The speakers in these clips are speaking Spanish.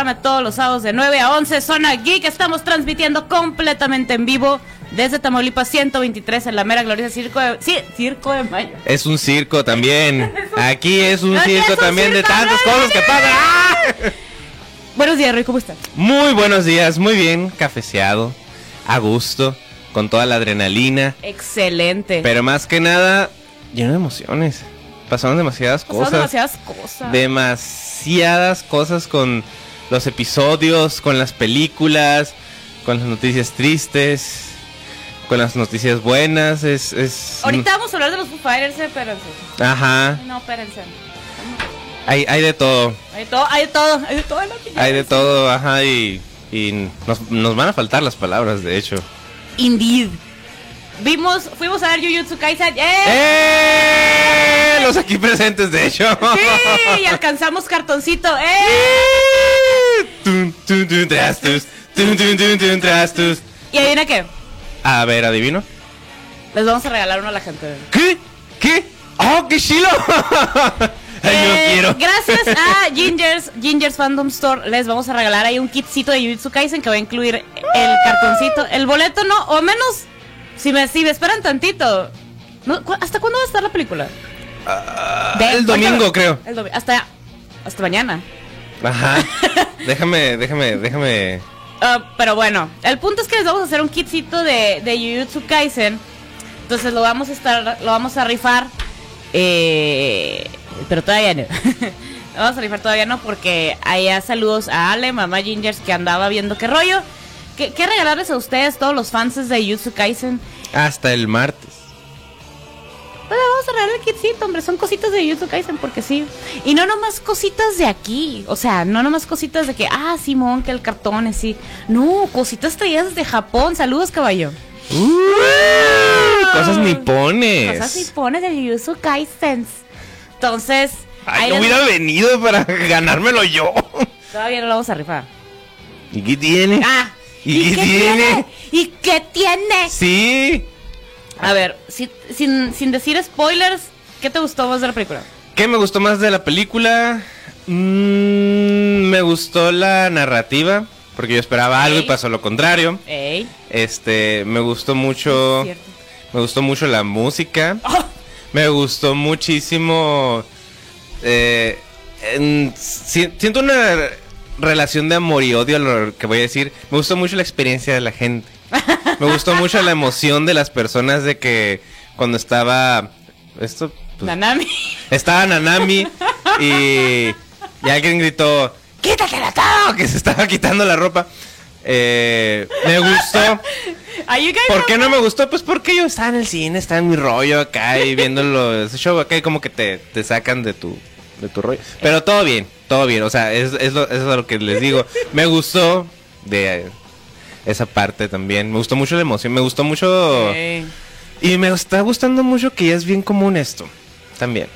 Programa todos los sábados de 9 a 11, Zona Geek. Estamos transmitiendo completamente en vivo desde Tamaulipas 123 en la mera gloriosa Circo de, sí, Circo de Mayo. Es un circo también. Aquí es un circo es un también de tantas ¡no! cosas que pasan. ¡Ah! Buenos días, Rui, ¿cómo estás? Muy buenos días, muy bien, cafeceado, a gusto, con toda la adrenalina, Excelente. pero más que nada lleno de emociones. Pasaron demasiadas Pasaron cosas. demasiadas cosas. demasiadas cosas con los episodios, con las películas, con las noticias tristes, con las noticias buenas. Es, es Ahorita vamos a hablar de los Foo Fighters, eh, espérense. Ajá, No, espérense. hay, hay de todo, Hay de todo, hay de todo, hay de todo. hay de todo, ajá, y, y nos, nos van a faltar las palabras, de hecho. Indeed. Vimos, fuimos a ver Jujutsu Kaisen. ¡Eh! ¡Eh! Los aquí presentes, de hecho. Sí, y alcanzamos cartoncito. ¡Eh! Y adivina qué, A ver, adivino. les vamos a regalar uno a la gente. ¿Qué? ¿Qué? ¡Oh, qué chilo! Ay, yo Eh, quiero. Gracias a Gingers, Gingers Fandom Store, les vamos a regalar ahí un kitcito de Jujutsu Kaisen que va a incluir el cartoncito. El boleto no, o menos, si me, si me esperan tantito. No, ¿cu- ¿Hasta cuándo va a estar la película? Ah, el domingo, creo. el domi- hasta, hasta mañana. Ajá. déjame, déjame, déjame. Ah, pero bueno, el punto es que les vamos a hacer un kitcito de, de Jujutsu Kaisen. Entonces lo vamos a estar, lo vamos a rifar. eh, pero todavía no. lo vamos a rifar todavía no porque allá saludos a Ale, mamá Gingers que andaba viendo qué rollo. ¿Qué, qué regalarles a ustedes, todos los fans de Jujutsu Kaisen? Hasta el martes. Pues le vamos a regalar el kitcito, hombre. Son cositas de Jujutsu Kaisen porque sí. Y no nomás cositas de aquí. O sea, no nomás cositas de que, ah, Simón, que el cartón es sí. No, cositas traídas desde Japón. Saludos, caballo. Uh, cosas nipones. Cosas nipones de Jujutsu Kaisen. Entonces, Ay, les- hubiera venido para ganármelo yo. todavía no lo vamos a rifar. ¿Y qué tiene? Ah, ¿Y qué tiene? ¿Y qué tiene? Sí. A ver, si- sin, sin decir spoilers, ¿qué te gustó más de la película? ¿Qué me gustó más de la película? Mm, me gustó la narrativa. Porque yo esperaba algo y pasó lo contrario. Ey, Este, me gustó mucho. es. Me gustó mucho la música. Oh, Me gustó muchísimo. eh, en- si- siento una relación de amor y odio a lo que voy a decir. Me gustó mucho la experiencia de la gente. Me gustó mucho la emoción de las personas de que cuando estaba. Esto. pues, Nanami. estaba Nanami y, y alguien gritó: ¡Quítatela todo! Que se estaba quitando la ropa. Eh, me gustó. ¿Por qué no me gustó? Pues porque yo estaba en el cine, estaba en mi rollo acá y viéndolo, ese show acá y como que te, te sacan de tu, de tu rollo. Pero todo bien, todo bien, o sea, es, es, lo, es lo que les digo. Me gustó de esa parte también, me gustó mucho la emoción, me gustó mucho... Y me está gustando mucho que ya es bien común esto, también.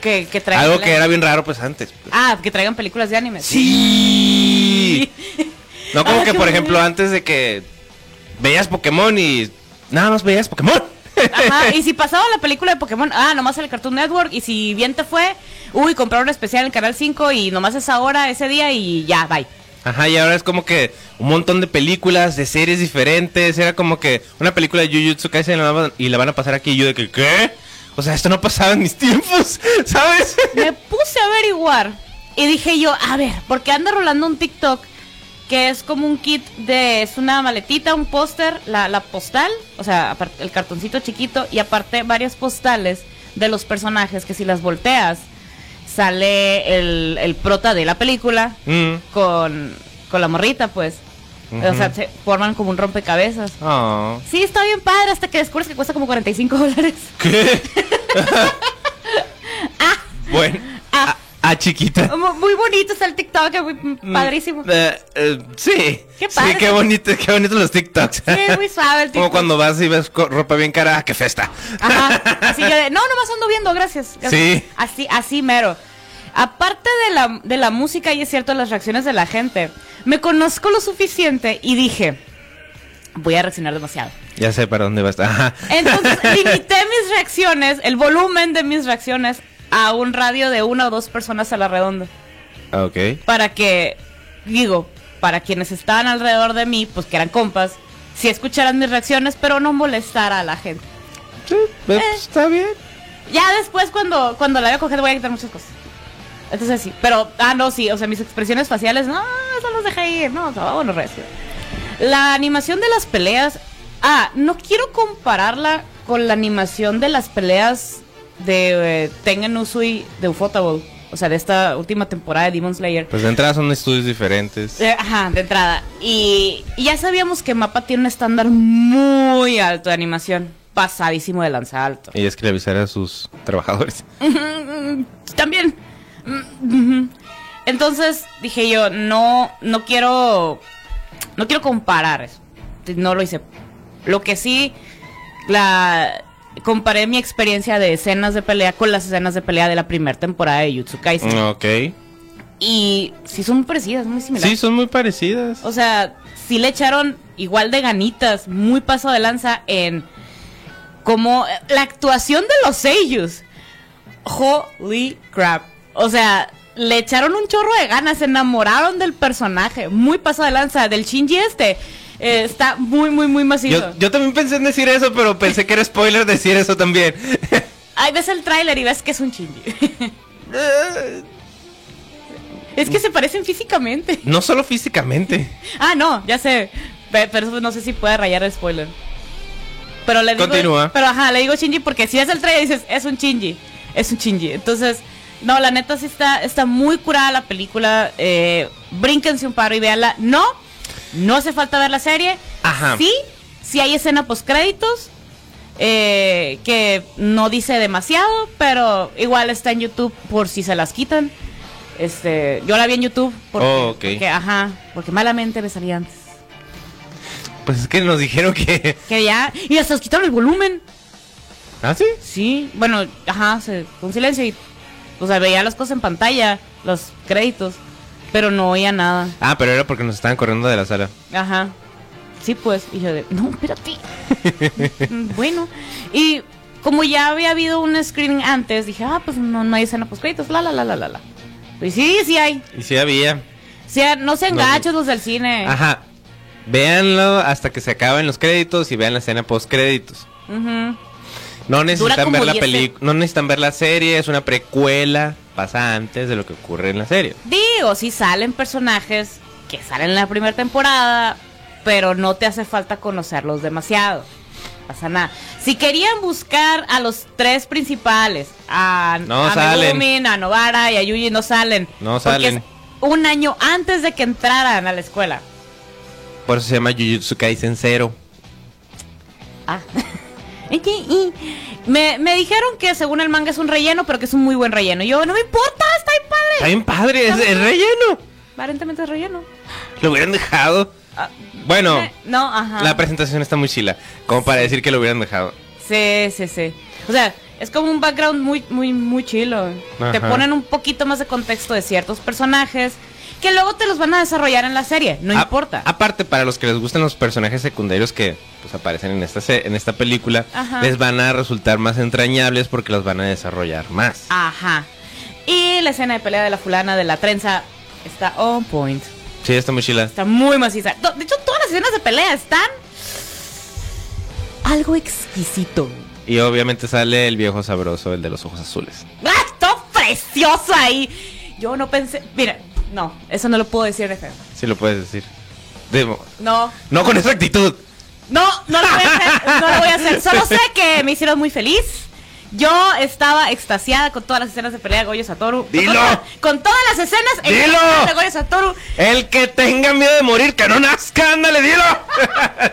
que, que traigan Algo que era bien raro pues antes. pues. Ah, que traigan películas de anime. Sí. No como Ah, que, por bonito. ejemplo, antes de que veías Pokémon y nada más veías Pokémon. Ajá, y si pasaba la película de Pokémon, ah, nomás en el Cartoon Network, y si bien te fue, uy, compraron un especial en el Canal 5 y nomás esa hora, ese día y ya, bye. Ajá, y ahora es como que un montón de películas, de series diferentes. Era como que una película de Jujutsu Kaisen y la van- a pasar aquí. Y yo de que, ¿qué? O sea, esto no pasaba en mis tiempos, ¿sabes? Me puse a averiguar y dije yo, a ver, porque anda rolando un TikTok que es como un kit de, es una maletita, un póster, la, la postal, o sea, el cartoncito chiquito y aparte varias postales de los personajes que si las volteas sale el, el prota de la película Mm. con, con la morrita, pues. O sea, se forman como un rompecabezas. Oh. Sí, está bien padre hasta que descubres que cuesta como 45 dólares. ¿Qué? Bueno, Ah. a, a chiquita. Mu- Muy bonito está el TikTok, muy padrísimo. Eh, eh, sí. Qué padre. Sí, qué bonito, qué bonitos los TikToks. Sí, muy suave el Como TikTok. cuando vas y ves ropa bien cara, ¡ah, qué festa! Ajá. Así yo de, no, nomás ando viendo, gracias. gracias". Sí. Así, así mero. Aparte de la, de la música y es cierto las reacciones de la gente, me conozco lo suficiente y dije, voy a reaccionar demasiado. Ya sé para dónde vas. Ajá. Entonces limité mis reacciones, el volumen de mis reacciones, a un radio de una o dos personas a la redonda. Ok. para que, digo, para quienes estaban alrededor de mí, pues que eran compas, si escucharan mis reacciones, pero no molestara a la gente. Sí, pues, está bien. Ya después cuando, cuando la voy a coger voy a quitar muchas cosas. Entonces sí, pero, ah, no, sí, o sea, mis expresiones faciales, no, eso los dejé ir, no, no, bueno, recio. La animación de las peleas, ah, no quiero compararla con la animación de las peleas de eh, Tengen Usui de Ufotable, o sea, de esta última temporada de Demon Slayer. Pues de entrada son estudios diferentes. Eh, ajá, de entrada. Y, y ya sabíamos que Mapa tiene un estándar muy alto de animación, pasadísimo de lanza alto. Y es que le avisara a sus trabajadores. También. Mm. Entonces dije yo, no, no quiero, no quiero comparar eso. No lo hice. Lo que sí, la comparé mi experiencia de escenas de pelea con las escenas de pelea de la primera temporada de Jutsu Kaisen. Ok. Y sí son muy parecidas, muy similares. Sí, son muy parecidas. O sea, sí le echaron igual de ganitas, muy paso de lanza en como la actuación de los sellos. Holy crap. O sea, le echaron un chorro de ganas, se enamoraron del personaje, muy paso de lanza, del Shinji este. eh, está muy, muy, muy macizo. Yo, yo también pensé en decir eso, pero pensé que era spoiler decir eso también. Ahí ves el tráiler y ves que es un Shinji. es que se parecen físicamente. no solo físicamente. Ah, no, ya sé. Pe- Pero eso no sé si puede rayar el spoiler. Pero le digo. Continúa. Pero ajá, le digo Shinji porque si es el trailer dices, es un Shinji. Es un Shinji. Entonces, no, la neta sí está, está muy curada la película. Eh, brínquense un paro y véanla. No, no hace falta ver la serie. Ajá. Sí, sí hay escena post créditos. eh, que no dice demasiado, pero igual está en YouTube por si se las quitan. Este, yo la vi en YouTube porque, Oh, ok. porque, ajá, porque malamente me salía antes. Pues es que nos dijeron que. Que ya, y hasta nos quitaron el volumen. ¿Ah, sí? Sí, bueno, ajá, se, con silencio y, o sea, veía las cosas en pantalla, los créditos, pero no oía nada. Ah, pero era porque nos estaban corriendo de la sala. Ajá. Sí, pues, y yo de, no, espérate. Bueno, y como ya había habido un screening antes, dije, ah, pues no, no hay escena post créditos, la, la, la, la, la, la. Y sí, sí hay. Y sí había. O sea, no sean No, gachos los del cine. Ajá. Véanlo hasta que se acaben los créditos y vean la escena post créditos. Ujú. No necesitan ver la 10 película, no necesitan ver la serie, es una precuela, pasa antes de lo que ocurre en la serie. Digo, sí salen personajes que salen en la primera temporada, pero no te hace falta conocerlos demasiado. Pasa nada. Si querían buscar a los tres principales, a, No a salen. Megumin, a Novara y a Yuji, no salen. No Porque salen. es un año antes de que entraran a la escuela. Por eso se llama Jujutsu Kaisen Zero. Ah. Me, me dijeron que según el manga es un relleno, pero que es un muy buen relleno. Yo, no me importa, está bien padre. Está bien padre, es, relleno. Aparentemente es relleno. Lo hubieran dejado. Ah, Bueno, eh, no, ajá. la presentación está muy chila, como para decir que lo hubieran dejado. Sí, sí, sí. O sea, es como un background muy, muy, muy chilo. Te ponen un poquito más de contexto de ciertos personajes que luego te los van a desarrollar en la serie. No A- importa. Aparte, para los que les gustan los personajes secundarios que pues, aparecen en esta, en esta película, Ajá. les van a resultar más entrañables porque los van a desarrollar más. Ajá. Y la escena de pelea de la fulana de la trenza está on point. Sí, está muy chila. Está muy maciza. De hecho, todas las escenas de pelea están algo exquisito. Y obviamente sale el viejo sabroso, el de los ojos azules. ¡Ah! Todo precioso ahí. Yo no pensé. Mira, no, eso no lo puedo decir de feo. Sí lo puedes decir. Demo- No. No con esa actitud. No, no lo voy a hacer. No lo voy a hacer. Solo sé que me hicieron muy feliz. Yo estaba extasiada con todas las escenas de pelea de Goyo Satoru. Con ¡Dilo! todas- Con todas las escenas en ¡Dilo! de Goyo Satoru. El que tenga miedo de morir, que no nazca, ándale, dilo.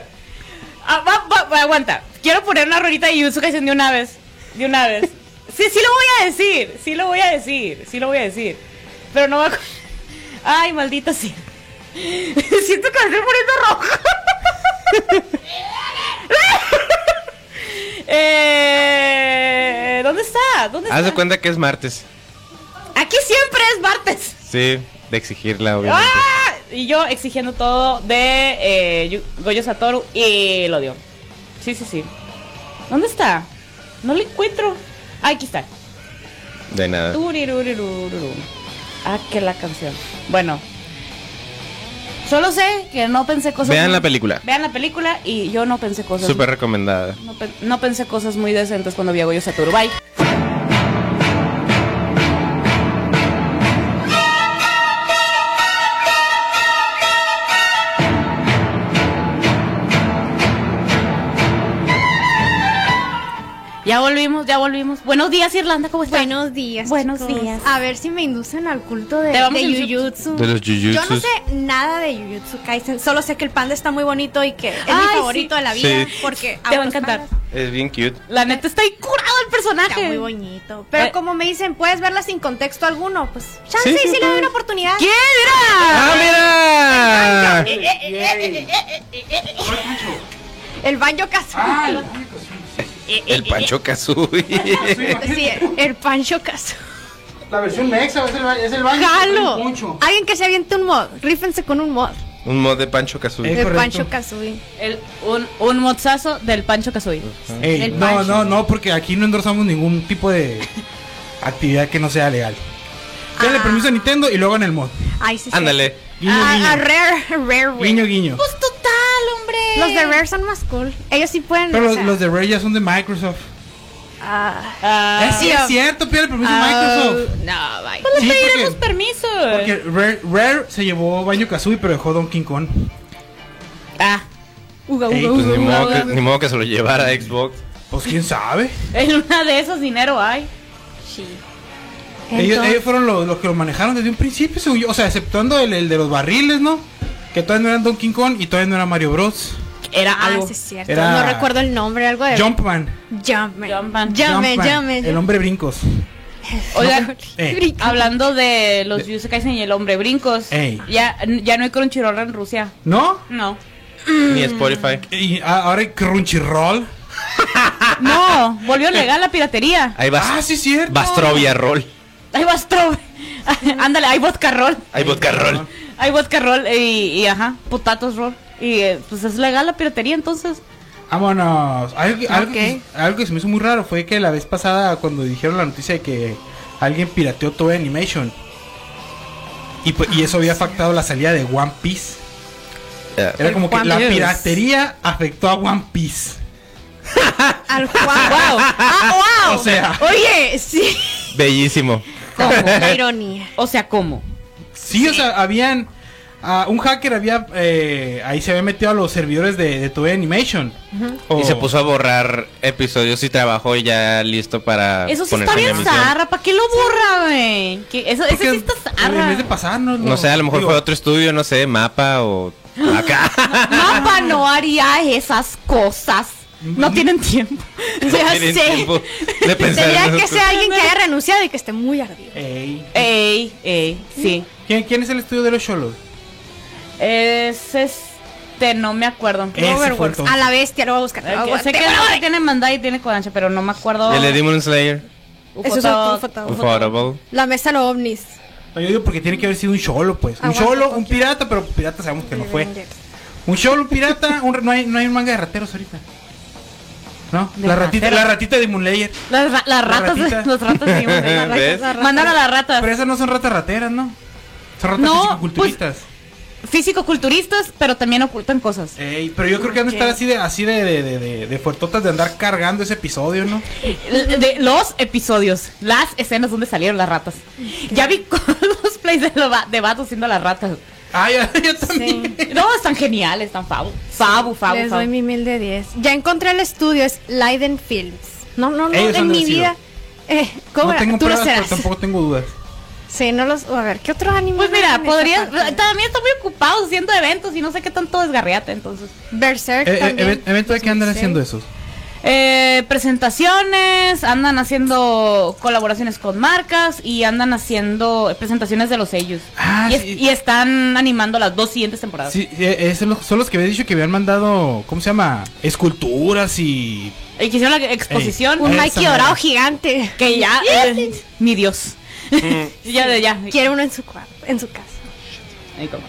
Ah, va- va- va, aguanta. Quiero poner una rolita de Yuzu Kaisen de una vez. De una vez. Sí, sí lo voy a decir. Sí lo voy a decir. Sí lo voy a decir. Pero no va a... Ay, maldita sí. Siento que me estoy poniendo roja. eh, ¿Dónde está? ¿Dónde está? Haz de cuenta que es martes. Aquí siempre es martes. Sí, de exigirla, obviamente. ¡Ah! Y yo exigiendo todo de eh, Goyo Satoru y lo dio. Sí, sí, sí. ¿Dónde está? No lo encuentro. Ah, aquí está. De nada. Ah, que la canción. Bueno. Solo sé que no pensé cosas. Vean muy- la película. Vean la película y yo no pensé cosas. Súper recomendada. No, pe- no pensé cosas muy decentes cuando vi a Goyo Satoru. Bye. Ya volvimos, ya volvimos. Buenos días, Irlanda, ¿cómo estás? Buenos días. Buenos chicos. días. A ver si me inducen al culto de, de Jujutsu. De los Yo no sé nada de Jujutsu Kaisen. Solo sé que el panda está muy bonito y que es mi favorito sí. de la vida. Sí. Porque Te va a encantar. pandas. Es bien cute. La neta está ahí curado el personaje. Está muy bonito. Pero Eh. como me dicen, puedes verla sin contexto alguno. Pues chance Sí, sí, si le doy una oportunidad. ¿Quién ¡Ah, era? mira! El Banjo Kazooie. El Pancho Kazooie. Sí, el Pancho Kazooie. La versión mexa es el, es el baño. ¡Jalo! Alguien que se aviente un mod. Rífense con un mod. Un mod de Pancho Kazooie. Eh, El correcto. Pancho Kazooie. El, un, un mozazo del Pancho Kazooie. Ey, El no, Pancho. no, no, porque aquí no endorsamos ningún tipo de actividad que no sea legal. Denle Ah. permiso a Nintendo y luego en el mod. Ay, sí, sí. Ándale. Guiño, A, guiño. a Rare, Rare. Guiño, guiño. Pues. Los de Rare son más cool. Ellos sí pueden. Pero o los, sea, los de Rare ya son de Microsoft. ah, Ah, es, sí, es cierto, pide el permiso a ah, Microsoft. no, bye. pues Sí, le pediremos porque- permiso. Porque Rare, Rare se llevó Baño Kazooie, pero dejó Donkey Kong. Ah, Uga, Ey, uga, Pues uga, ni uga, modo, que, uga. ni modo que se lo llevara a Xbox. Pues quién sabe. en una de esas dinero hay. Sí. Ellos, ellos fueron los, los que lo manejaron desde un principio, según yo. O sea, exceptuando el, el de los barriles, ¿no? Que todavía no eran Donkey Kong y todavía no era Mario Bros. Era Ah, algo. sí es cierto. Era- No recuerdo el nombre, algo de. Jumpman. Jumpman. Jumpman. Jumpman, Jumpman. El hombre brincos. Oigan, Eh. Hablando de los Jujutsu Kaisen y el hombre brincos, Ey. ya, ya no hay Crunchyroll en Rusia. ¿No? No. Ni Spotify. Y ahora hay Crunchyroll. No, volvió legal la piratería. Ahí vas. Ah, sí, cierto. Bastrovia Roll. Hay Bastro. Ándale, hay vodka roll. Hay vodka roll. Hay vodka roll y, y ajá, potatos roll. Y eh, pues es legal la piratería entonces. Vámonos. Algo, que- algo, que, algo que se me hizo muy raro fue que la vez pasada, cuando dijeron la noticia de que alguien pirateó todo Animation. Y, pues- y eso había afectado la salida de One Piece. Ya. Era como que One la Piece. piratería afectó a One Piece. Al Juan. ¡Wow! ¡Ah, wow! O sea. Oye, sí. Bellísimo. La ironía. O sea, ¿cómo? Sí, o sea, habían. ah, un hacker había. eh, ahí se había metido a los servidores de, de Toei Animation. Y se puso a borrar episodios y trabajó ya listo para Eso sí está en bien zarra. ¿Para qué lo borra, güey? Eso, ese porque sí está En zarra. vez de pasarnos. No sé, a lo mejor digo, fue otro estudio, no sé, mapa o acá. Mapa no haría esas cosas. No tienen tiempo. Ya Tienen sé. tiempo de pensar en Tendría que ser alguien que haya renunciado y que esté muy ardido. Ey. Ey, ey, sí. ¿Quién, quién es el estudio de los Cholos? Es este, no me acuerdo. Overworks. A la bestia, lo voy a buscar. Lo voy a que- sé que tiene Mandai y tiene Kodansha, pero no me acuerdo. El de Demon Slayer. Eso es. Ufotable. La mesa de los ovnis. No, yo digo porque tiene que haber sido un cholo, pues. Un cholo, un pirata, pero pirata sabemos que no fue. Un cholo, un pirata, un, no, hay, no hay un manga de rateros ahorita. ¿No? ¿De La ratita, la ratita de Moonlayer. Las, ra- las ratas, ratita. los ratas, sí, las ratas. ¿Ves? Mandaron a las ratas. Pero esas no son ratas rateras, ¿no? Son ratas No, fisicoculturistas. Físico-culturistas, pero también ocultan cosas. Ey, pero yo creo que han de estar así de así de, de, de, de, de fuertotas de andar cargando ese episodio, ¿no? De los episodios, las escenas donde salieron las ratas. Ya vi los plays de, de vatos siendo las ratas. Ah, ya, yo también. No, están geniales, están fabu. Fabu, fabu, Les fabu. doy mi mil de 10. Ya encontré el estudio, es Leiden Films. No, no, no, Ellos en mi vida. Eh, ¿Cómo No tengo Tú lo pero serás. tampoco tengo dudas. Sí, no los. A ver, ¿qué otro anime? Pues mira, podría. También están muy ocupados haciendo eventos y no sé qué tanto desgarriate, entonces. Berserk Eh, eh, también. ¿Evento de qué andan 2006. haciendo esos? Eh, presentaciones, andan haciendo colaboraciones con marcas y andan haciendo presentaciones de los sellos. Ah, y, es- sí. y están animando las dos siguientes temporadas. Sí, eh, son los que había dicho que habían mandado, ¿cómo se llama? Esculturas y... Y que hicieron la exposición. Un madre. dorado gigante. Que ya. eh, mi Dios. ya, de- ya. Quiere uno en su en su casa. Ahí como.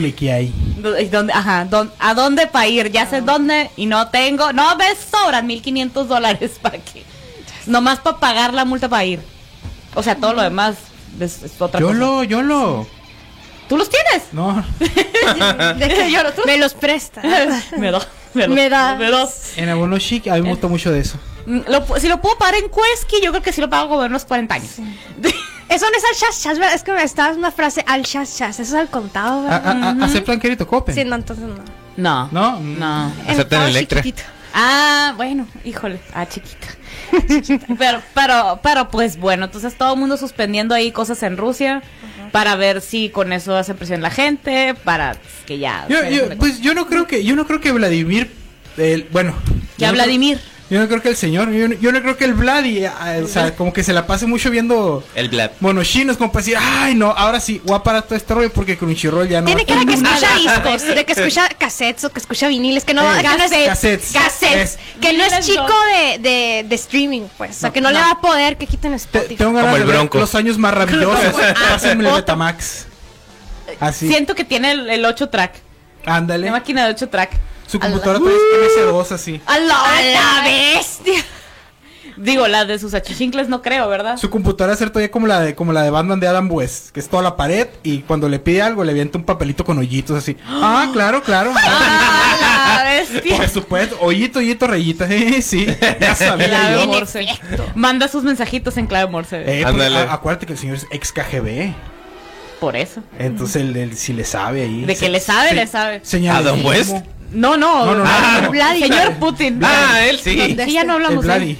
¿Qué que hay? ¿Dó- y dónde- ajá, dón- ¿a dónde para ir? Ya sé dónde y no tengo, no me sobran 1500 dólares para que, nomás para pagar la multa para ir. O sea, todo lo demás es, es otra Yo cosa. lo, yo lo. ¿Tú los tienes? No. De que Yo no, tú. me los presta. me da. Me, Me da. Me da. En abono chic, a mí me gusta mucho de eso. Mm, Lo, si lo puedo pagar en Quesky, yo creo que sí lo pago como en unos 40 años. Eso no es al chas chas, ¿verdad? Es que me estaba una frase al chas chas. Eso es al contado, A- ¿verdad? a- a- ¿Aceptan querido Copen? Sí, no, entonces no. No. No. No. Aceptan todo Electra. chiquitito. Ah, bueno, híjole. Ah, chiquita. pero, pero, pero, pues bueno, entonces todo el mundo suspendiendo ahí cosas en Rusia para ver si con eso hace presión la gente, para que ya. Yo, yo- pues yo no creo que, yo no creo que Vladimir, el, bueno. Ya yo no creo- Vladimir. Yo no creo que el señor, yo, no- yo no creo que el Vladi, ah, o sea, como que se la pase mucho viendo El Vlad. monoshinos, como para decir, ay no, ahora sí, voy a parar todo este rollo porque Crunchyroll ya no. Tiene va a cara que escucha nada". discos, de que escucha cassettes o que escucha viniles, que no, Eh, que no es cassettes. cassettes, Es- que no es chico de, de, de streaming, pues, o sea, No, que no, le va a poder que quiten Te- Spotify. tengo ganas Como el de los años maravillosos. Pásenme el Betamax. Así. Siento que tiene el, el 8 track. Ándale. La máquina de 8 track. Su computadora trae MS2 así. A la, ¡A la bestia! Digo, la de sus achichincles no creo, ¿verdad? Su computadora es todavía como la de como la de Batman de Adam West, que es toda la pared y cuando le pide algo le avienta un papelito con hoyitos así. Ah, claro, claro. Ah, la bestia. Por supuesto, hoyito, hoyito, rayita. Sí, sí. Ya sabía Clave yo. Morse. Manda sus mensajitos en clave Morse. Eh, acuérdate que el señor es ex KGB. Por eso. Entonces él, él sí le sabe ahí. De que le sabe, le sabe. Señalismo. ¿Adam West? No. No, no, no. Ah, no. Vladi. Señor Putin. Ah, él sí. Ya no hablamos no eh,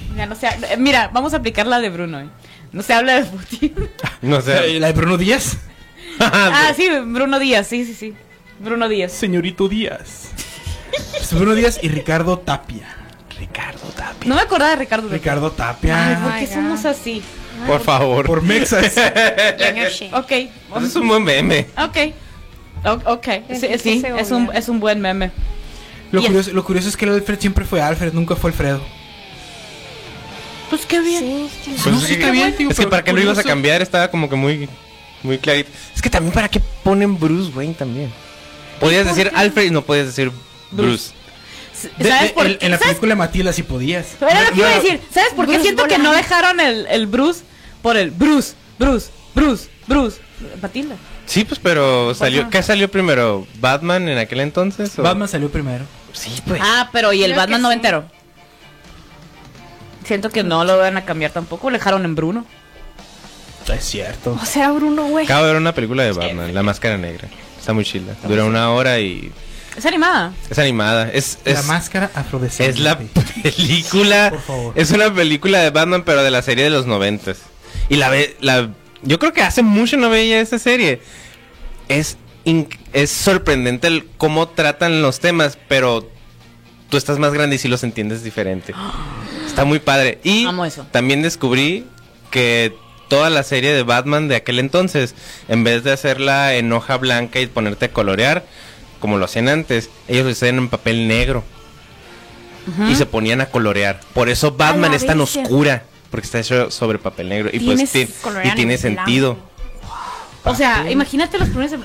Mira, vamos a aplicar la de Bruno. eh. No se habla de Putin. No sé. La de Bruno Díaz. ah, sí, Bruno Díaz. Sí, sí, sí. Bruno Díaz. Señorito Díaz. Es Bruno Díaz y Ricardo Tapia. Ricardo Tapia. No me acordaba de Ricardo. Díaz. Ricardo Ay, Tapia. ¿por qué my somos así? Por favor. Por Mexas. Ok. Ese es un buen meme. Ok. O- ok. Sí, Eso sí, es un, es un buen meme. Lo Yes. curioso, lo curioso es que el Alfred siempre fue Alfred, nunca fue Alfredo. Pues qué bien. Sí, es que- Pues no, es sí que- está bien, tío, Es que para qué lo ibas a cambiar estaba como que muy muy clarito. Es que también para qué ponen Bruce Wayne también. Podías decir Alfred y no podías decir Bruce. De- ¿Sabes de- por en, qué? en la ¿Sabes? película de Matilda si podías. Era lo que iba a decir. ¿Sabes por qué Bruce siento que no dejaron el, el Bruce por el Bruce, Bruce, Bruce, Bruce? Matilda. Sí, pues pero salió. ¿qué salió primero? Batman en aquel entonces o? Batman salió primero. Sí, pues. Ah, pero ¿y el Creo Batman que sí. noventero? Siento que no lo van a cambiar tampoco. Le dejaron en Bruno. Es cierto. O sea, Bruno, güey. Acabo de ver una película de Batman, La Máscara Negra. Está muy chila. Dura una hora y Es animada. es animada. Es, es, la máscara afrodescendiente. es la película. Por favor. Es una película de Batman, pero de la serie de los noventas. Y la ve, la yo creo que hace mucho no veía esa serie. Es es sorprendente el cómo tratan los temas, pero tú estás más grande y si los entiendes diferente. Está muy padre. Y Amo eso. también descubrí que toda la serie de Batman de aquel entonces, en vez de hacerla en hoja blanca y ponerte a colorear, como lo hacían antes, ellos lo hacían en papel negro y se ponían a colorear. Por eso Batman es tan oscura, porque está hecho sobre papel negro y pues y tiene en sentido. O sea, imagínate los primeros.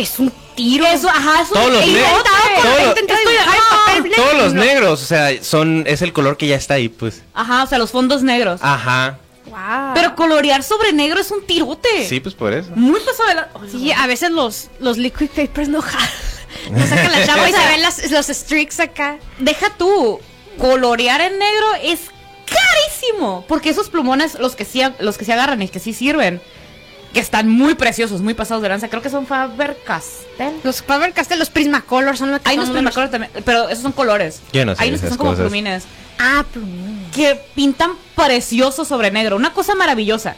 Es un tiro. Eso, ajá, los es- por- todos- papel blanco. Todos los negros, o sea, son es el color que ya está ahí, pues. Ajá, o sea, los fondos negros. Ajá. Wow. Pero colorear sobre negro es un tirote. Sí, pues por eso. Muy pasado de la... Sí, a veces los, los liquid papers no jalan. No sacan la chapa y se ven las, los streaks acá. Deja tú, colorear en negro es carísimo. Porque esos plumones, los que sí, los que sí agarran y que sí sirven, que están muy preciosos, muy pasados de lanza, creo que son Faber-Castell. Los Faber Castell, los Prismacolor son los que Hay unos son Prismacolor también, pero esos son colores. Yo no sé Hay unos que son como plumines. Ah, plumín. que pintan precioso sobre negro, una cosa maravillosa.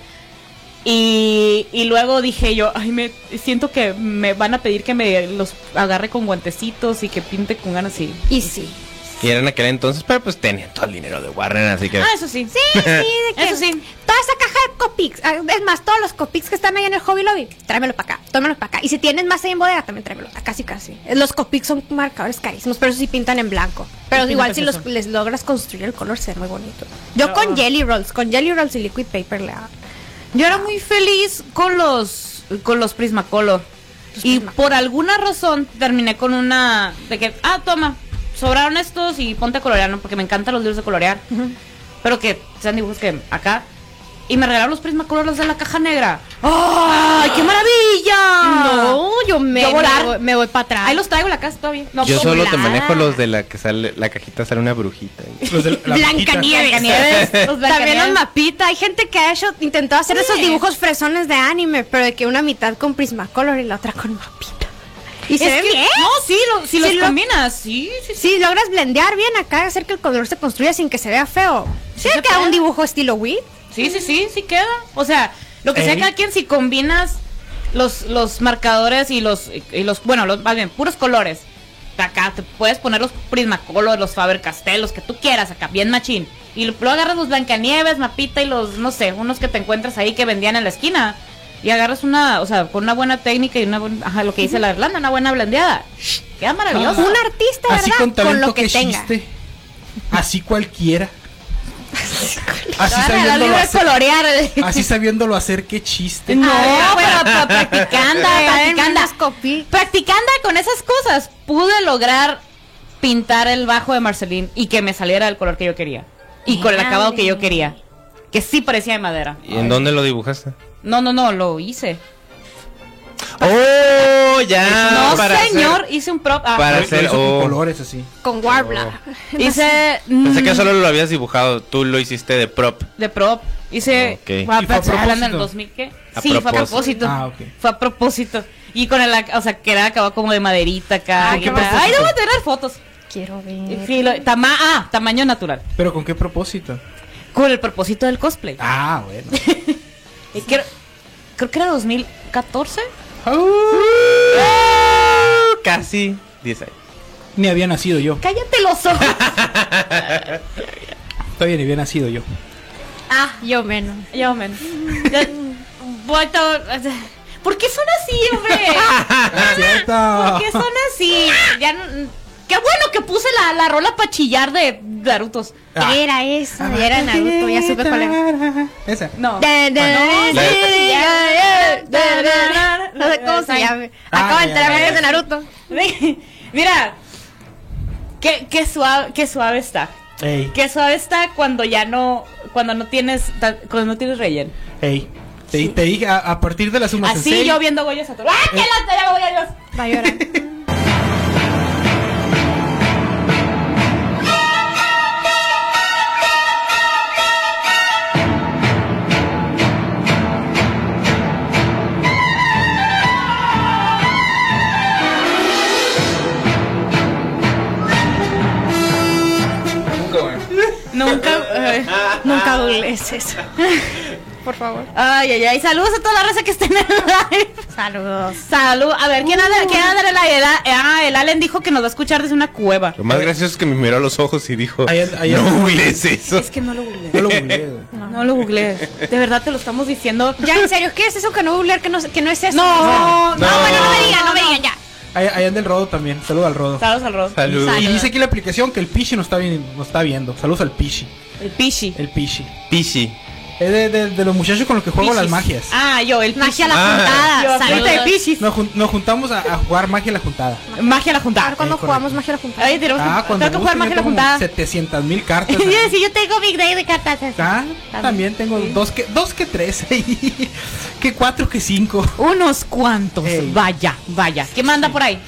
Y, y luego dije yo, ay, me siento que me van a pedir que me los agarre con guantecitos y que pinte con ganas y Y sí. Y era en aquel entonces, pero pues tenían todo el dinero de Warren, así que Ah, eso sí. Sí, sí, de que Eso sí. Toda esa caja de Copics, ah, es más, todos los Copics que están ahí en el Hobby Lobby, tráemelo para acá, tómelo para acá. Y si tienes más ahí en bodega, también tráemelo, ah, casi casi. Los Copics son marcadores carísimos, pero eso sí pintan en blanco. Pero Sí, igual si los, les logras construir el color, se ve muy bonito. Yo No. con Jelly Rolls, con Jelly Rolls y Liquid Paper le hago. Yo era muy feliz con los con los Prismacolor. Los Y Prismacolor. por alguna razón terminé con una de que, ah, toma, sobraron estos y ponte a colorear, ¿no? Porque me encantan los libros de colorear. Pero que sean dibujos que acá. y me regalaron los Prismacolor los de la caja negra. ¡Ay, qué maravilla! No, yo me, Yo volar. me voy, me voy para atrás. Ahí los traigo en la casa todavía. No, Yo pues, solo te manejo los de la que sale, la cajita sale una brujita. Los de la Blancanieves. Blancanieves, los También los mapitas. Hay gente que ha hecho, intentó hacer esos dibujos fresones de anime, pero de que una mitad con Prismacolor y la otra con mapita. Y se Es ve que- bien. No, sí, lo- si Sí, los lo- combinas, sí, sí, sí. Si logras blendear bien acá, hacer que el color se construya sin que se vea feo. Sí, Sí se queda puede. un dibujo estilo Wii. Sí, sí, sí, sí queda. O sea, lo que sea Ey. cada quien, si combinas los, los marcadores y los, y los, bueno, los, más bien, puros colores. Acá te puedes poner los Prismacolor, los Faber Castell, los que tú quieras, acá, bien machín. Y luego agarras los Blancanieves, Mapita y los, no sé, unos que te encuentras ahí que vendían en la esquina. Y agarras una, o sea, con una buena técnica y una buena, ajá, lo que dice la Irlanda, una buena blendeada. Queda maravilloso. Un artista, ¿verdad? Así con talento lo que, que tenga. chiste. Así cualquiera. Así sabiéndolo hacer, colorear. así sabiéndolo hacer, qué chiste. No, Ay, pero pa- practicando, practicando. Practicando con esas cosas, pude lograr pintar el bajo de Marceline y que me saliera del color que yo quería. Y con el acabado que yo quería. Que sí parecía de madera. ¿Y en dónde lo dibujaste? No, no, no, lo hice. ¡Oh! Ya. no, para señor, hacer- hice un prop. ah, para hacer- oh. con colores así. Con Warbler. hice Pensé que mm, solo lo habías dibujado, tú lo hiciste de prop. de prop. Hice. Ok. Fue a, ¿Y fue a pensar en el propósito? 2000, ¿qué? A sí, fue a propósito. propósito. Ah, ok. Fue a propósito. Y con el, o sea, que era acabado como de maderita acá. Ah, y qué tal. propósito. Ay, debo tener fotos. Quiero ver. Sí, lo- tama- ah, tamaño natural. Pero con qué propósito. Con el propósito del cosplay. Ah, bueno. Y creo, creo que era 2014. Casi 10 años. Ni había nacido yo. Cállate los ojos. Todavía ni había nacido yo. Ah, yo menos. Yo, men. Ya- voy to- ¿Por qué son así, hombre? ¿Por qué son así? Ya no- Qué bueno que puse la, la rola para chillar de Narutos. Ah. Era esa, ya era Naruto, ya supe cuál era. Esa. No. Ah, no, sé cómo se llama. Ah, Acabo de ya, enterarme ya, que es de. Naruto. Mira. Qué, qué suave, qué suave está. Ey, Qué suave está cuando ya no, cuando no tienes, cuando no tienes relleno. ey. Te, te dije, a, a partir de la suma Así sensei, yo viendo Goya Satoru. ¡Ah, qué lata! Ya voy a Dios! Va a llorar. Googlees eso. Por favor. Ay, ay, ay. Saludos a toda la raza que está en el live. Saludos. Salud. A ver, ¿quién anda, ¿quién anda en la edad? Ah, el Allen dijo que nos va a escuchar desde una cueva. Lo más gracioso es que me miró a los ojos y dijo: No googlees eso. Es que no lo googleé. yo lo googleé, güey. No lo googleé. De verdad te lo estamos diciendo. Ya, en serio, ¿qué es eso que no googlear? Que no, que no es eso. No, no, bueno, no me digan, no me no. digan ya. Ahí, ahí anda el rodo también. Saludos al rodo. Saludos al Rod. Salud. Salud. Y dice aquí la aplicación que el Pichi nos está, bien, nos está viendo. Saludos al Pichi. El Pichi. El Pichi. Pichi. Es de, de- de los muchachos con los que juego las magias. Ah, yo, el Magia a la Ah. juntada. Ahorita de Pichis. Nos, jun- nos juntamos a, a jugar magia a la juntada. Magia a la A juntada. cuándo Eh, correcto. jugamos magia a la juntada. Tenemos Ah, que, cuando tengo que jugar gusten, magia a yo la tengo juntada. 700 mil cartas. Yo ahí. decía, yo tengo Big Day de cartas. Ah, también tengo dos que dos que tres que cuatro que cinco Unos cuantos. Ey. Vaya, vaya. ¿Qué manda por ahí?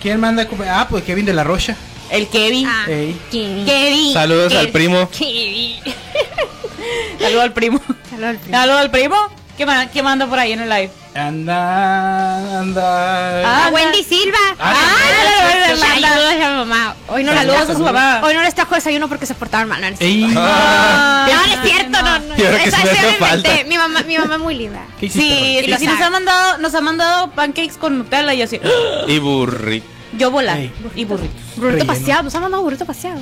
quién manda a comer? ah pues Kevin de la Rocha El Kevin. Ah. Kevin. Saludos al primo. Kevin. Saludos al primo. Saludos al primo. Saludos al primo. ¿Qué, ¿Qué manda por ahí en el live? anda anda Ah, A Wendy Silva. Ah, Ah, Saludos a mi mamá. Hoy no, Saludos a su mamá. Hoy no les trajo desayuno porque se portaron mal. No, no es Ah. No, no es cierto, no, no. Inventé. falta. Mi mamá, mi mamá es muy linda. ¿qué hiciste, Sí, y nos ha mandado, nos ha mandado pancakes con Nutella y así. Y burri. Yo volar. Ey. Y burritos. Burrito Relleno. paseado. Nos han mandado burrito paseado.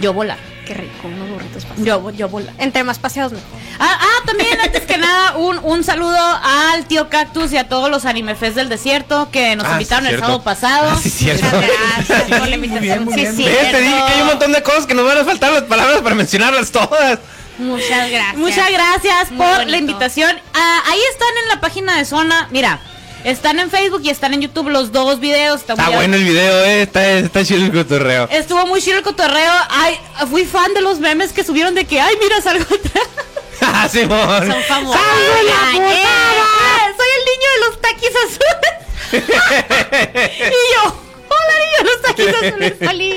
Yo volar. Qué rico, unos burritos paseados. Yo, yo volar. Entre más paseados mejor. Ah, ah, también antes que nada, un, un saludo al tío Cactus y a todos los Anime Fest del desierto que nos Ah, invitaron sí, el sábado pasado. Ah, sí, cierto. Muchas gracias por la Muy invitación. bien, muy Sí, bien. sí. ¿Ves? Te dije que hay un montón de cosas que nos van a faltar las palabras para mencionarlas todas. Muchas gracias. Muchas gracias Muy por bonito. la invitación. Ah, ahí están en la página de Zona. Mira, están en Facebook y están en YouTube los dos videos. Está bueno el video, eh. Está, está chido el cotorreo. Estuvo muy chido el cotorreo. Ay, fui fan de los memes que subieron de que, ay, mira, salgo atrás. Ah, Simón. Son famosos. ¡Salgo la Ay, putada! Soy el niño de los taquis azules. y yo, hola niño de los azules. Oli.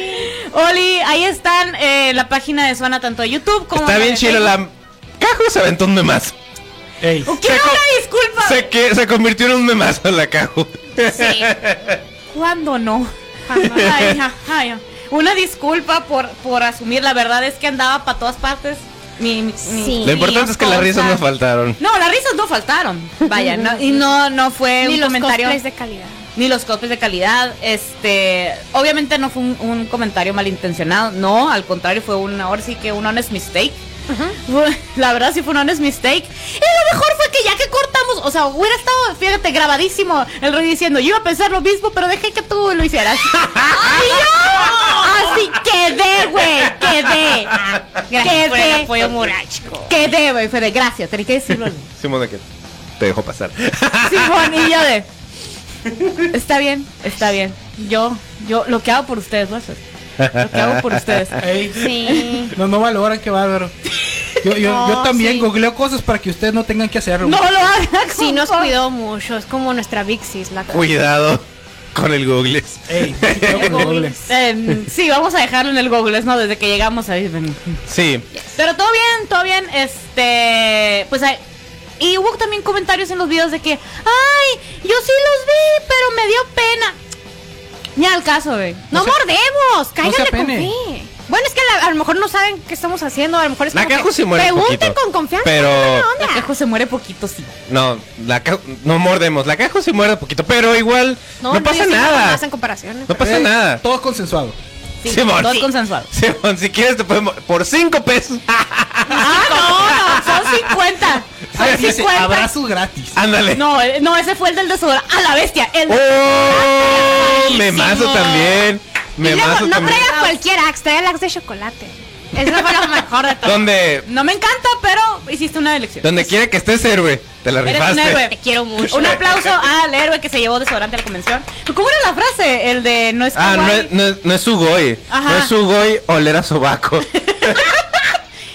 Oli, ahí están eh, la página de Zona tanto de YouTube como Está bien chido la... Cajo se aventó un memazo. Ey. Quiero Se una disculpa. Se, que, se convirtió en un memazo la Cajo. Sí. ¿Cuándo no? Ay, ay, ya. Una disculpa por, por asumir, la verdad es que andaba para todas partes. Mi, mi- mi- Sí. Lo importante es que las risas no faltaron. No, las risas no faltaron. Vaya, no- y no, no fue Ni un los comentario. cosplays de calidad. Ni los cosplays de calidad. Este, obviamente no fue un, un comentario malintencionado. No, al contrario, fue un, ahora sí que un honest mistake. La verdad sí fue un honest mistake. Y lo mejor fue que ya que cortamos, o sea, hubiera estado, fíjate, grabadísimo el rey diciendo, yo iba a pensar lo mismo, pero dejé que tú lo hicieras. ¡Ay, yo! Así quedé, güey, quedé. Gracias por el Quedé. apoyo moráchico. Quedé, güey, fue de gracias, tenía que decirlo. Simón de que te dejó pasar. Simón y yo de. Está bien, está bien. Yo, yo, lo que hago por ustedes, ¿no? Lo que hago por ustedes. Ey. Sí. No, no valoran, qué bárbaro. Yo, yo, No, yo también sí. googleo cosas para que ustedes no tengan que hacerlo. No lo hagan. Sí, nos cuidó mucho. Es como nuestra Vixis, la Cuidado con el Google. Ey. Eh, sí, vamos a dejarlo en el Google, ¿no? Desde que llegamos ahí. ven. Sí. Pero todo bien, todo bien. Este, pues hay- y hubo también comentarios en los videos de que, ay, yo sí los vi, pero me dio pena. Ni al caso, güey. No, No se- mordemos, cáiganle se con fe. Bueno, es que a, la- a lo mejor no saben qué estamos haciendo, a lo mejor es La como Cajo que sí muere Pregunten poquito, con confianza. pero-. La quejo se muere poquito, sí. No, la Cajo, no mordemos. La Cajo sí muerde poquito, pero igual no, yo pasa no nada. Más en comparaciones. No pasa Ey, nada. Todo consensuado. Sí, Simón. todo Sí. consensuado. Simón, si quieres te podemos... Por cinco pesos. Ah, no, no, son 50. Son Ah, dice, 50. abrazos gratis. Ándale. No, eh, no, ese fue el del desodorante. A la bestia. El ¡Oh! Me mazo también. Y Me luego, mazo no también. traiga cualquier axe, trae el axe de chocolate. Eso fue lo mejor de todo. Donde, No me encanta, pero hiciste una elección. donde quiera que estés héroe, te la Eres un rifaste. héroe. Te quiero mucho. Un aplauso al héroe que se llevó desodorante a la convención. ¿Cómo era la frase? El de no es Ah, no es, no, es, no es Sugoi. Ajá. No es Sugoi oler a sobaco.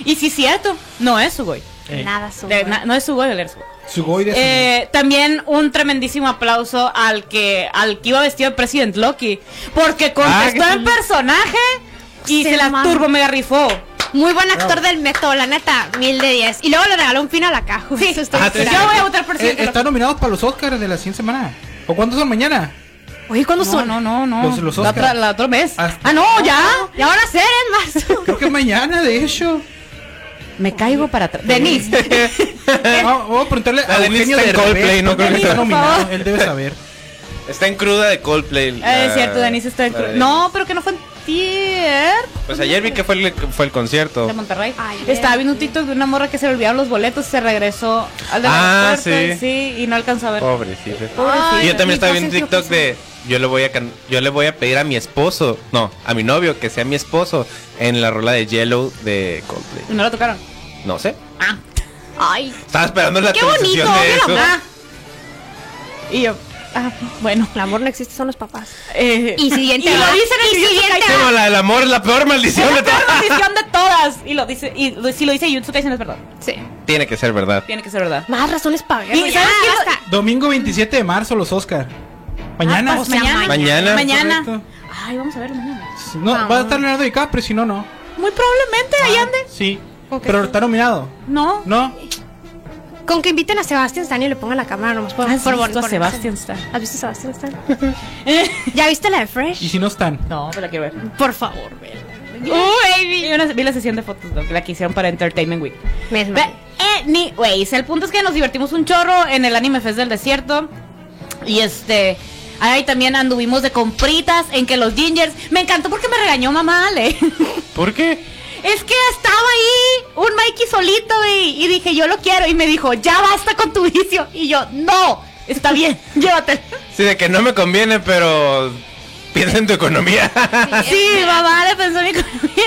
Y sí, cierto. No es Sugoi. Ey, Nada sube. De- na- no es Sugoi oler Sugoi. Sugoi de Eh, también un tremendísimo aplauso al que al que iba vestido de President Loki. Porque contestó Ah, en personaje y Se se, la turbo mega rifó. Muy buen actor del método, la neta, mil de diez. Y luego le regaló un pin a la caja. Sí, eso estoy Ah. Yo voy a votar por Eh, están nominados para los Oscars de la siguiente semana. ¿O cuándo son mañana? Oye, ¿cuándo No, son? no, no, no. Los- los la, Oscar. otra, la otro mes. Hasta- Ah, no, ya. Ya van a ser en marzo. Creo que es mañana, de hecho. Me caigo para atrás. Denise. Vamos vamos a preguntarle a Denise Eugenio está en Derbez, Coldplay, no creo que está nominado. Él debe saber. Está en cruda de Coldplay. Eh, la- es cierto, Denise está en la cru- de- No, pero que no fue en tier Pues ayer vi que fue el, fue el concierto. de Monterrey. Ayer. Estaba viendo un TikTok de una morra que se le olvidaron los boletos y se regresó al de Ah, sí. y sí, y no alcanzó a ver. Pobrecito. Pobrecito. Y yo también estaba viendo un TikTok de yo le voy a can- yo le voy a pedir a mi esposo, no, a mi novio que sea mi esposo en la rola de Yellow de Coldplay. No lo tocaron. No sé. Ah. Ay, Estaba esperando la Qué bonito, de qué eso. Ah. Y yo, ah, bueno. el amor no existe, son los papás. Eh, Y siguiente y lo dicen en el siguiente. Como la del amor es la peor maldición Es de la peor todas. maldición de todas. Y lo dice, y lo- si lo dice Jutsu Kaisen es verdad. Sí. Tiene que ser verdad. Tiene que ser verdad. Más razones para verlo. Y ya, ¿sabes qué? basta. Domingo 27 de marzo, los Oscar. Mañana. Ah, pues o sea, mañana. mañana. Mañana. Ay, vamos a verlo mañana. No, Vamos. va a estar Leonardo DiCaprio, si no, no. Muy probablemente ahí ande. Sí. Pero está nominado. No. No. Con que inviten a Sebastián Stan y le pongan la cámara nomás por, ¿Has por visto a Sebastian Stan? ¿Has visto a Sebastián Stan? ¿Ya viste la de Y Fresh? si no están. No, me la quiero ver. Por favor, vela. Uh, baby. Vi, una- vi la sesión de fotos la que hicieron para Entertainment Week. Desmayé. Anyways, el punto es que nos divertimos un chorro en el Anime Fest del Desierto. Y este. Ahí también anduvimos de compritas en que los gingers. Me encantó porque me regañó mamá Ale. ¿Por qué? es que estaba ahí un Mikey solito y, y dije, yo lo quiero. Y me dijo, ya basta con tu vicio. Y yo, no, está bien, llévatelo. Sí, de que no me conviene, pero piensa en tu economía. Sí, mamá le pensó en mi economía.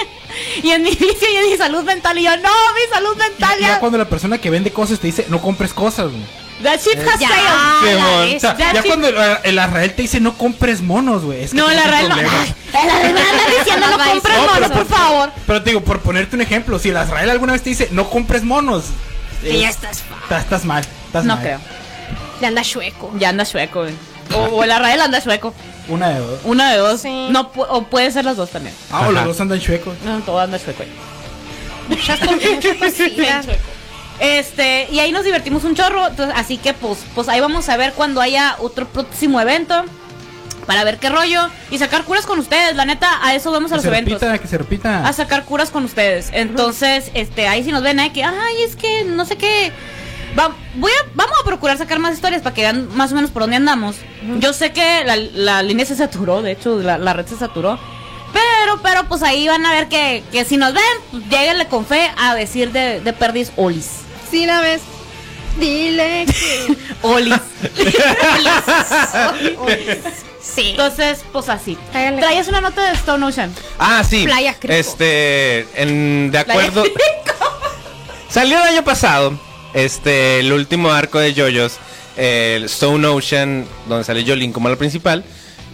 Y en mi vicio y en mi salud mental. Y yo, no, mi salud mental ya ya. cuando la persona que vende cosas te dice, no compres cosas, güey. That ship has Ya, la O sea, Ya sí. cuando el, el Arrael te dice, no compres monos, güey. es que No, un real no. Ay, La verdad anda diciendo no compres no, monos, pero por favor. Pero te digo, por ponerte un ejemplo, si el Azrael alguna vez te dice, no compres monos, Que ya es- estás Estás, estás mal. Estás No mal. creo. Ya anda chueco. Ya anda chueco, güey. O, o el Arrael anda chueco. Una de dos. Una de dos. Sí. No, o puede ser las dos también. Ah, o los Ajá. dos andan chuecos. No, todo anda chueco. güey. Muchas. Este, y ahí nos divertimos un chorro. entonces, así que, pues, pues ahí vamos a ver cuando haya otro próximo evento. Para ver qué rollo. Y sacar curas con ustedes. La neta, a eso vamos a Que los se eventos. repita, que se repita. a sacar curas con ustedes. Entonces, este, ahí si nos ven, hay que, ay, es que no sé qué. Va- voy a, vamos a procurar sacar más historias para que vean más o menos por dónde andamos. Yo sé que la, la línea se saturó, de hecho, la, la red se saturó. Pero, pero, pues ahí van a ver que, que si nos ven, pues, lléguenle con fe a decir de, de perdiz olis. Sí, la ves. Dile que. Olis. Sí. Entonces, pues así. Háganle. Traías una nota de Stone Ocean. Ah, sí. Playa Crico. Este, en, de Playa acuerdo. Salió el año pasado, este, el último arco de JoJo's, el Stone Ocean, donde sale Jolene como la principal,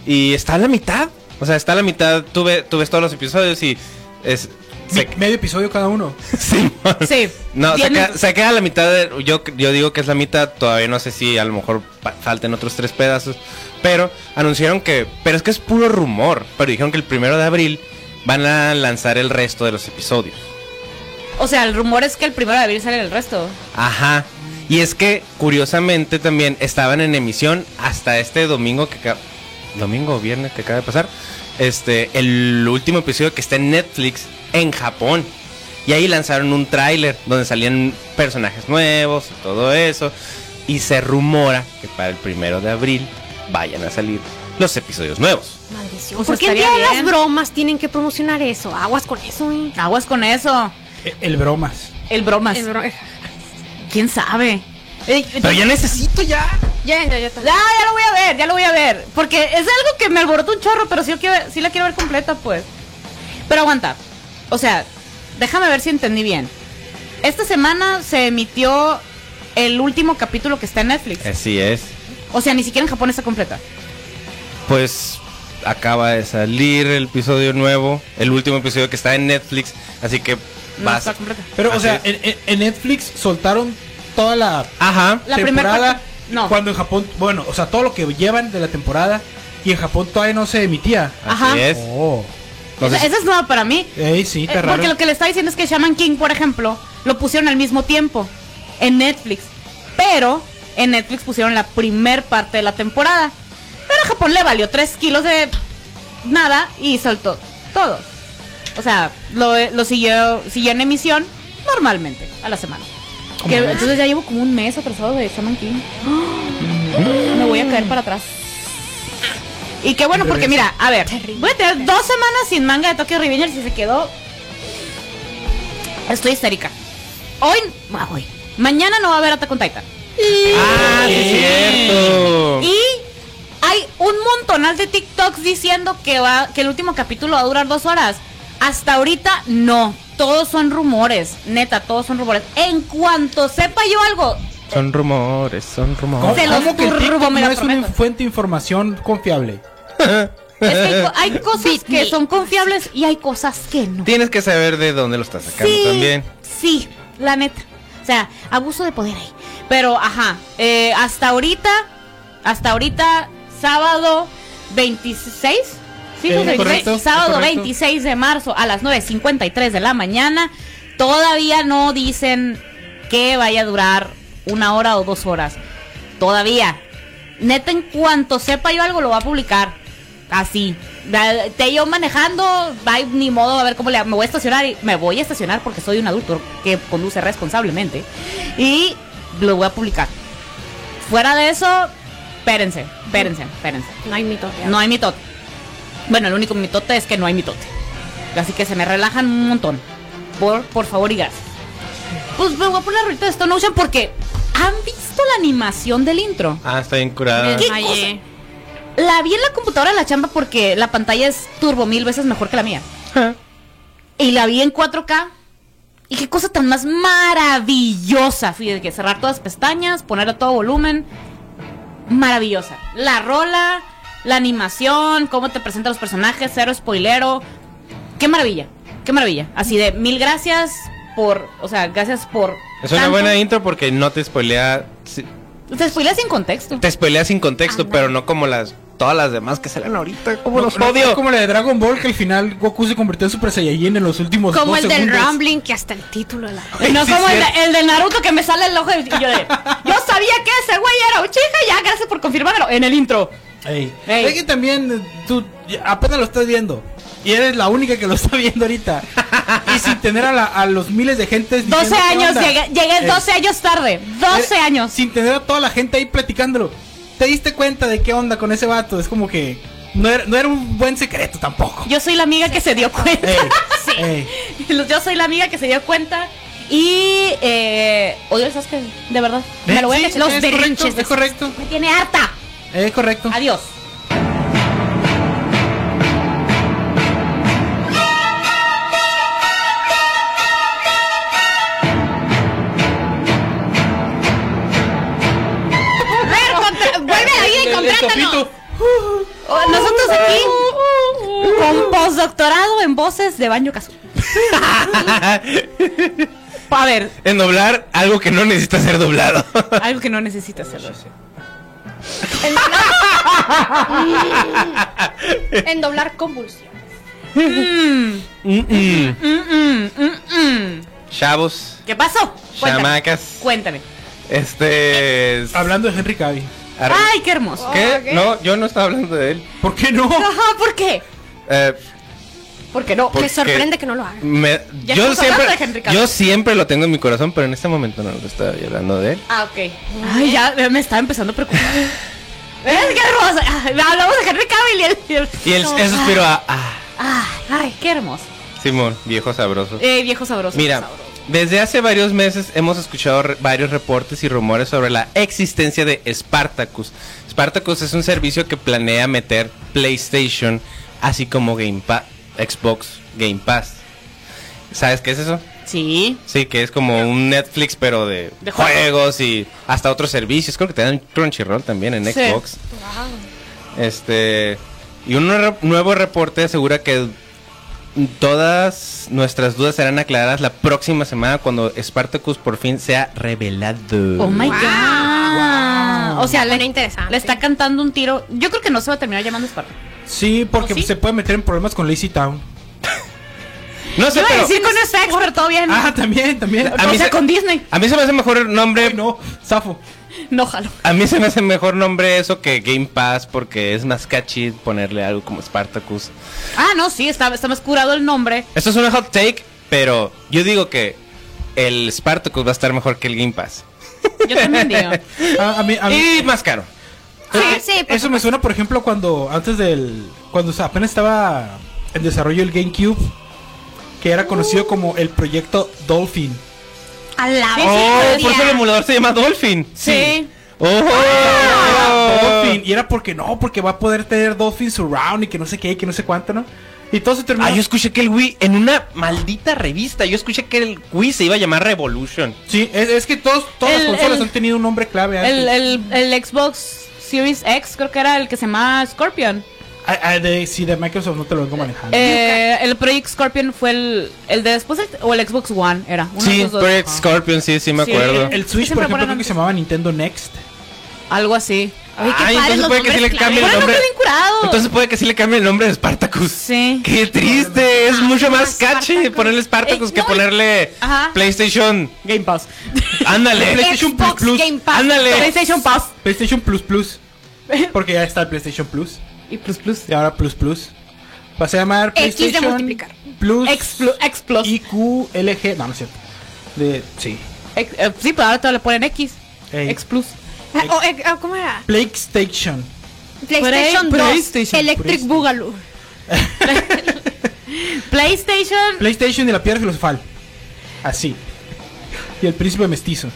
y está a la mitad. O sea, está a la mitad. Tuve, tú ves todos los episodios y es. Se- medio episodio cada uno. Sí, Sí. No, se queda, se la mitad de. Yo, yo digo que es la mitad. Todavía no sé si a lo mejor falten otros tres pedazos. Pero anunciaron que. Pero es que es puro rumor. Pero dijeron que el primero de abril van a lanzar el resto de los episodios. O sea, el rumor es que el primero de abril sale el resto. Ajá. Y es que, curiosamente, también estaban en emisión hasta este domingo que acaba. Domingo o viernes que acaba de pasar. Este, el último episodio que está en Netflix en Japón. Y ahí lanzaron un tráiler donde salían personajes nuevos y todo eso. Y se rumora que para el primero de abril vayan a salir los episodios nuevos. Maldición. ¿Por qué día de las bromas tienen que promocionar eso? Aguas con eso, eh. Aguas con eso. E- El bromas. El bromas. El bro- ¿Quién sabe? Eh, Pero ya necesito ya. Ya, ya, ya está. Ya, ya lo voy a ver, ya lo voy a ver. Porque es algo que me alborotó un chorro, pero sí, lo quiero- sí la quiero ver completa, pues. Pero aguanta. O sea, déjame ver si entendí bien. Esta semana se emitió el último capítulo que está en Netflix. Así es. O sea, ni siquiera en Japón está completa. pues acaba de salir el episodio nuevo, el último episodio que está en Netflix, así que No vas. está completa. Pero, o sea, en, Netflix soltaron toda la Ajá. La primera temporada. no. Cuando en Japón, bueno, o sea, todo lo que llevan de la temporada y en Japón todavía no se emitía. Ajá. Así es. Oh. Entonces, Esa, esa es nueva para mí. Sí, Eh, raro. porque lo que le está diciendo es que Shaman King, por ejemplo, lo pusieron al mismo tiempo en Netflix. Pero en Netflix pusieron la primer parte de la temporada. Pero a Japón le valió 3 kilos de nada y soltó todo. O sea, lo, lo siguió, siguió en emisión normalmente a la semana. Que- entonces ya llevo como un mes atrasado de Shaman King. Me voy a caer para atrás. Y qué bueno, porque mira, a ver, voy a tener dos semanas sin manga de Tokyo Revengers y se quedó. Estoy histérica. Hoy, ah, hoy. Mañana no va a haber Attack on Titan. ah, sí es cierto. Y hay un montonal de TikToks diciendo que va, que el último capítulo va a durar dos horas. Hasta ahorita no. Todos son rumores. Neta, todos son rumores. En cuanto sepa yo algo, Son rumores, son ¿Cómo, rumores. Cómo que el TikTok no es una fuente de información confiable? Es que hay, co- hay cosas que son confiables y hay cosas que no. Tienes que saber de dónde lo estás sacando Sí, también. sí, la neta. O sea, abuso de poder ahí. Pero, ajá, eh, hasta ahorita, hasta ahorita, sábado 26. Sí, Eh, pues, 26, correcto, sábado correcto. 26 de marzo a las 9.53 de la mañana. Todavía no dicen que vaya a durar una hora o dos horas. Todavía. Neta, en cuanto sepa yo algo, lo va a publicar. Así. Te yo manejando, va, ni modo, a ver cómo le me voy a estacionar. Y me voy a estacionar porque soy un adulto que conduce responsablemente. Y lo voy a publicar. Fuera de eso, espérense, espérense, espérense. No hay mito. No hay mitote. Bueno, el único mitote es que no hay mitote. Así que se me relajan un montón. Por, por favor y gracias. Pues me voy a poner ahorita de Stone Ocean porque ¿han visto la animación del intro? Ah, está bien curada. ¿Qué cosa? La vi en la computadora de la chamba porque la pantalla es turbo mil veces mejor que la mía. Y la vi en 4K. Y qué cosa tan más maravillosa. Fíjate que cerrar todas las pestañas, poner a todo volumen. Maravillosa. La rola, la animación, cómo te presentan los personajes, cero spoilero. Qué maravilla, qué maravilla. Así de mil gracias, por, o sea, gracias por. Es una buena intro porque no te spoilea. Te spoileas sin contexto. Te spoilea sin contexto, Ándale. pero no como las todas las demás que salen ahorita. Como los No, no, odio. como la de Dragon Ball que al final Goku se convirtió en Super Saiyajin en los últimos Como dos el del segundos. Rumbling, que hasta el título de la. Ay, no sí, como el de, el de Naruto que me sale el ojo y yo de, Yo sabía que ese güey era Uchiha, ya, gracias por confirmármelo en el intro. Ey. Ey. Es que también eh, tú apenas lo estás viendo. Y eres la única que lo está viendo ahorita. y sin tener a, la- a los miles de gente. 12 diciendo, ¿qué años, llegué, llegué Ey. 12 años tarde. 12 Eh, años. Sin tener a toda la gente ahí platicándolo. ¿Te diste cuenta de qué onda con ese vato? Es como que no era, no era un buen secreto tampoco. Yo soy la amiga que se dio cuenta. Ey, sí. ey. Yo soy la amiga que se dio cuenta. Y eh, odio el Sasuke, de verdad. Me lo voy Sí, a Los es berrinches. correcto, es correcto. Me tiene harta. Es correcto. Adiós. Oh, Nosotros aquí con postdoctorado en voces de Baño Kazooie. A ver, En doblar algo que no necesita ser doblado. algo que no necesita hacerlo. En doblar convulsión. Mm, mm. Mm, mm, mm, mm. Chavos, ¿Qué pasó? Cuéntame. chamacas. Cuéntame. Este. es- Hablando de Henry Cavill. Arre- Ay, qué hermoso. ¿Qué? No, yo no estaba hablando de él. ¿Por qué no? Ajá, ¿por qué? Eh, ¿Por qué no? Porque- Me sorprende que no lo haga. me- yo siempre, yo lo tengo en mi corazón, pero en este momento no lo estaba hablando de él. Ah, ok. Ay, ya me estaba empezando a preocupar. ¿Ves qué hermoso? Ay, Hablamos de Henry Cavill y el... y el- Y él, eso suspiro a. Ah, Ay, ay, qué hermoso. Simón, viejo sabroso. Eh, viejo sabroso. Mira, sabroso. Desde hace varios meses hemos escuchado re- varios reportes y rumores sobre la existencia de Spartacus. Spartacus es un servicio que planea meter PlayStation, así como Game Pa- Xbox Game Pass. ¿Sabes qué es eso? Sí. Sí, que es como un Netflix, pero de, De juegos y hasta otros servicios. Creo que te dan Crunchyroll también en Sí. Xbox. Este. Y un nuevo reporte asegura que todas nuestras dudas serán aclaradas la próxima semana cuando Spartacus por fin sea revelado. Oh my Wow. god. O sea, le, interesante. le está cantando un tiro. Yo creo que no se va a terminar llamando Sparta. Sí, porque ¿Oh, sí? se puede meter en problemas con Lazy Town. No sé, Iba a pero decir con FX, pero todo bien. Ah, también, también. A o mí sea, se- con Disney. a mí se me hace mejor el nombre. Ay, no, Zafo. No, jalo. A mí se me hace mejor nombre eso que Game Pass porque es más catchy ponerle algo como Spartacus. Ah, no, sí, está, está más curado el nombre. Esto es una hot take, pero yo digo que el Spartacus va a estar mejor que el Game Pass. Yo también digo. A, a mí, a mí- Y más caro. Sí, sí, por Eso me suena, por ejemplo, cuando antes del. Cuando apenas estaba en desarrollo el GameCube, que era conocido como el proyecto Dolphin. A la Sí, Oh, por eso el emulador se llama Dolphin. Sí. Oh. Dolphin. Y era porque no, porque va a poder tener Dolphin Surround y que no sé qué, y que no sé cuánto, ¿no? Y todo se terminó. Ah, yo escuché que el Wii, en una maldita revista, yo escuché que el Wii se iba a llamar Revolution. Sí, es, es que todos, todas El- las consolas el- han tenido un nombre clave antes. El, el, el Xbox Series X, creo que era el que se llamaba Scorpion. Ah, ah, de, sí, de Microsoft no te lo vengo manejando. Eh, el Project Scorpion fue el, el de después o el Xbox One era. Uno de Sí, dos. Project Scorpion, sí, sí me Sí. acuerdo. el Switch, por ejemplo, creo que se llamaba Nintendo Next. Algo así. Ay, qué Ay, padres entonces puede que sí le cambie el nombre. Entonces puede que sí le cambie el nombre de Spartacus. Sí. Qué triste, es Ah, mucho más Spartacus. catchy ponerle Spartacus Eh, que ponerle Ajá. PlayStation. Game Pass. Ándale. PlayStation Xbox Plus. Game Pass. Ándale. PlayStation Pass. PlayStation Plus Plus. Porque ya está el PlayStation Plus. Y Plus Plus. Y ahora Plus Plus. Va a llamar X de PlayStation multiplicar. Plus X Plus. X Plus. IQLG. No, no es cierto. De, sí. X- eh, sí, pero ahora todavía le ponen X. Ey. X Plus. Ah, oh, eh, ah, ¿Cómo era? PlayStation. PlayStation 2. PlayStation. Electric PlayStation. Boogaloo. PlayStation. PlayStation y la piedra filosofal. Así. Y el príncipe mestizo.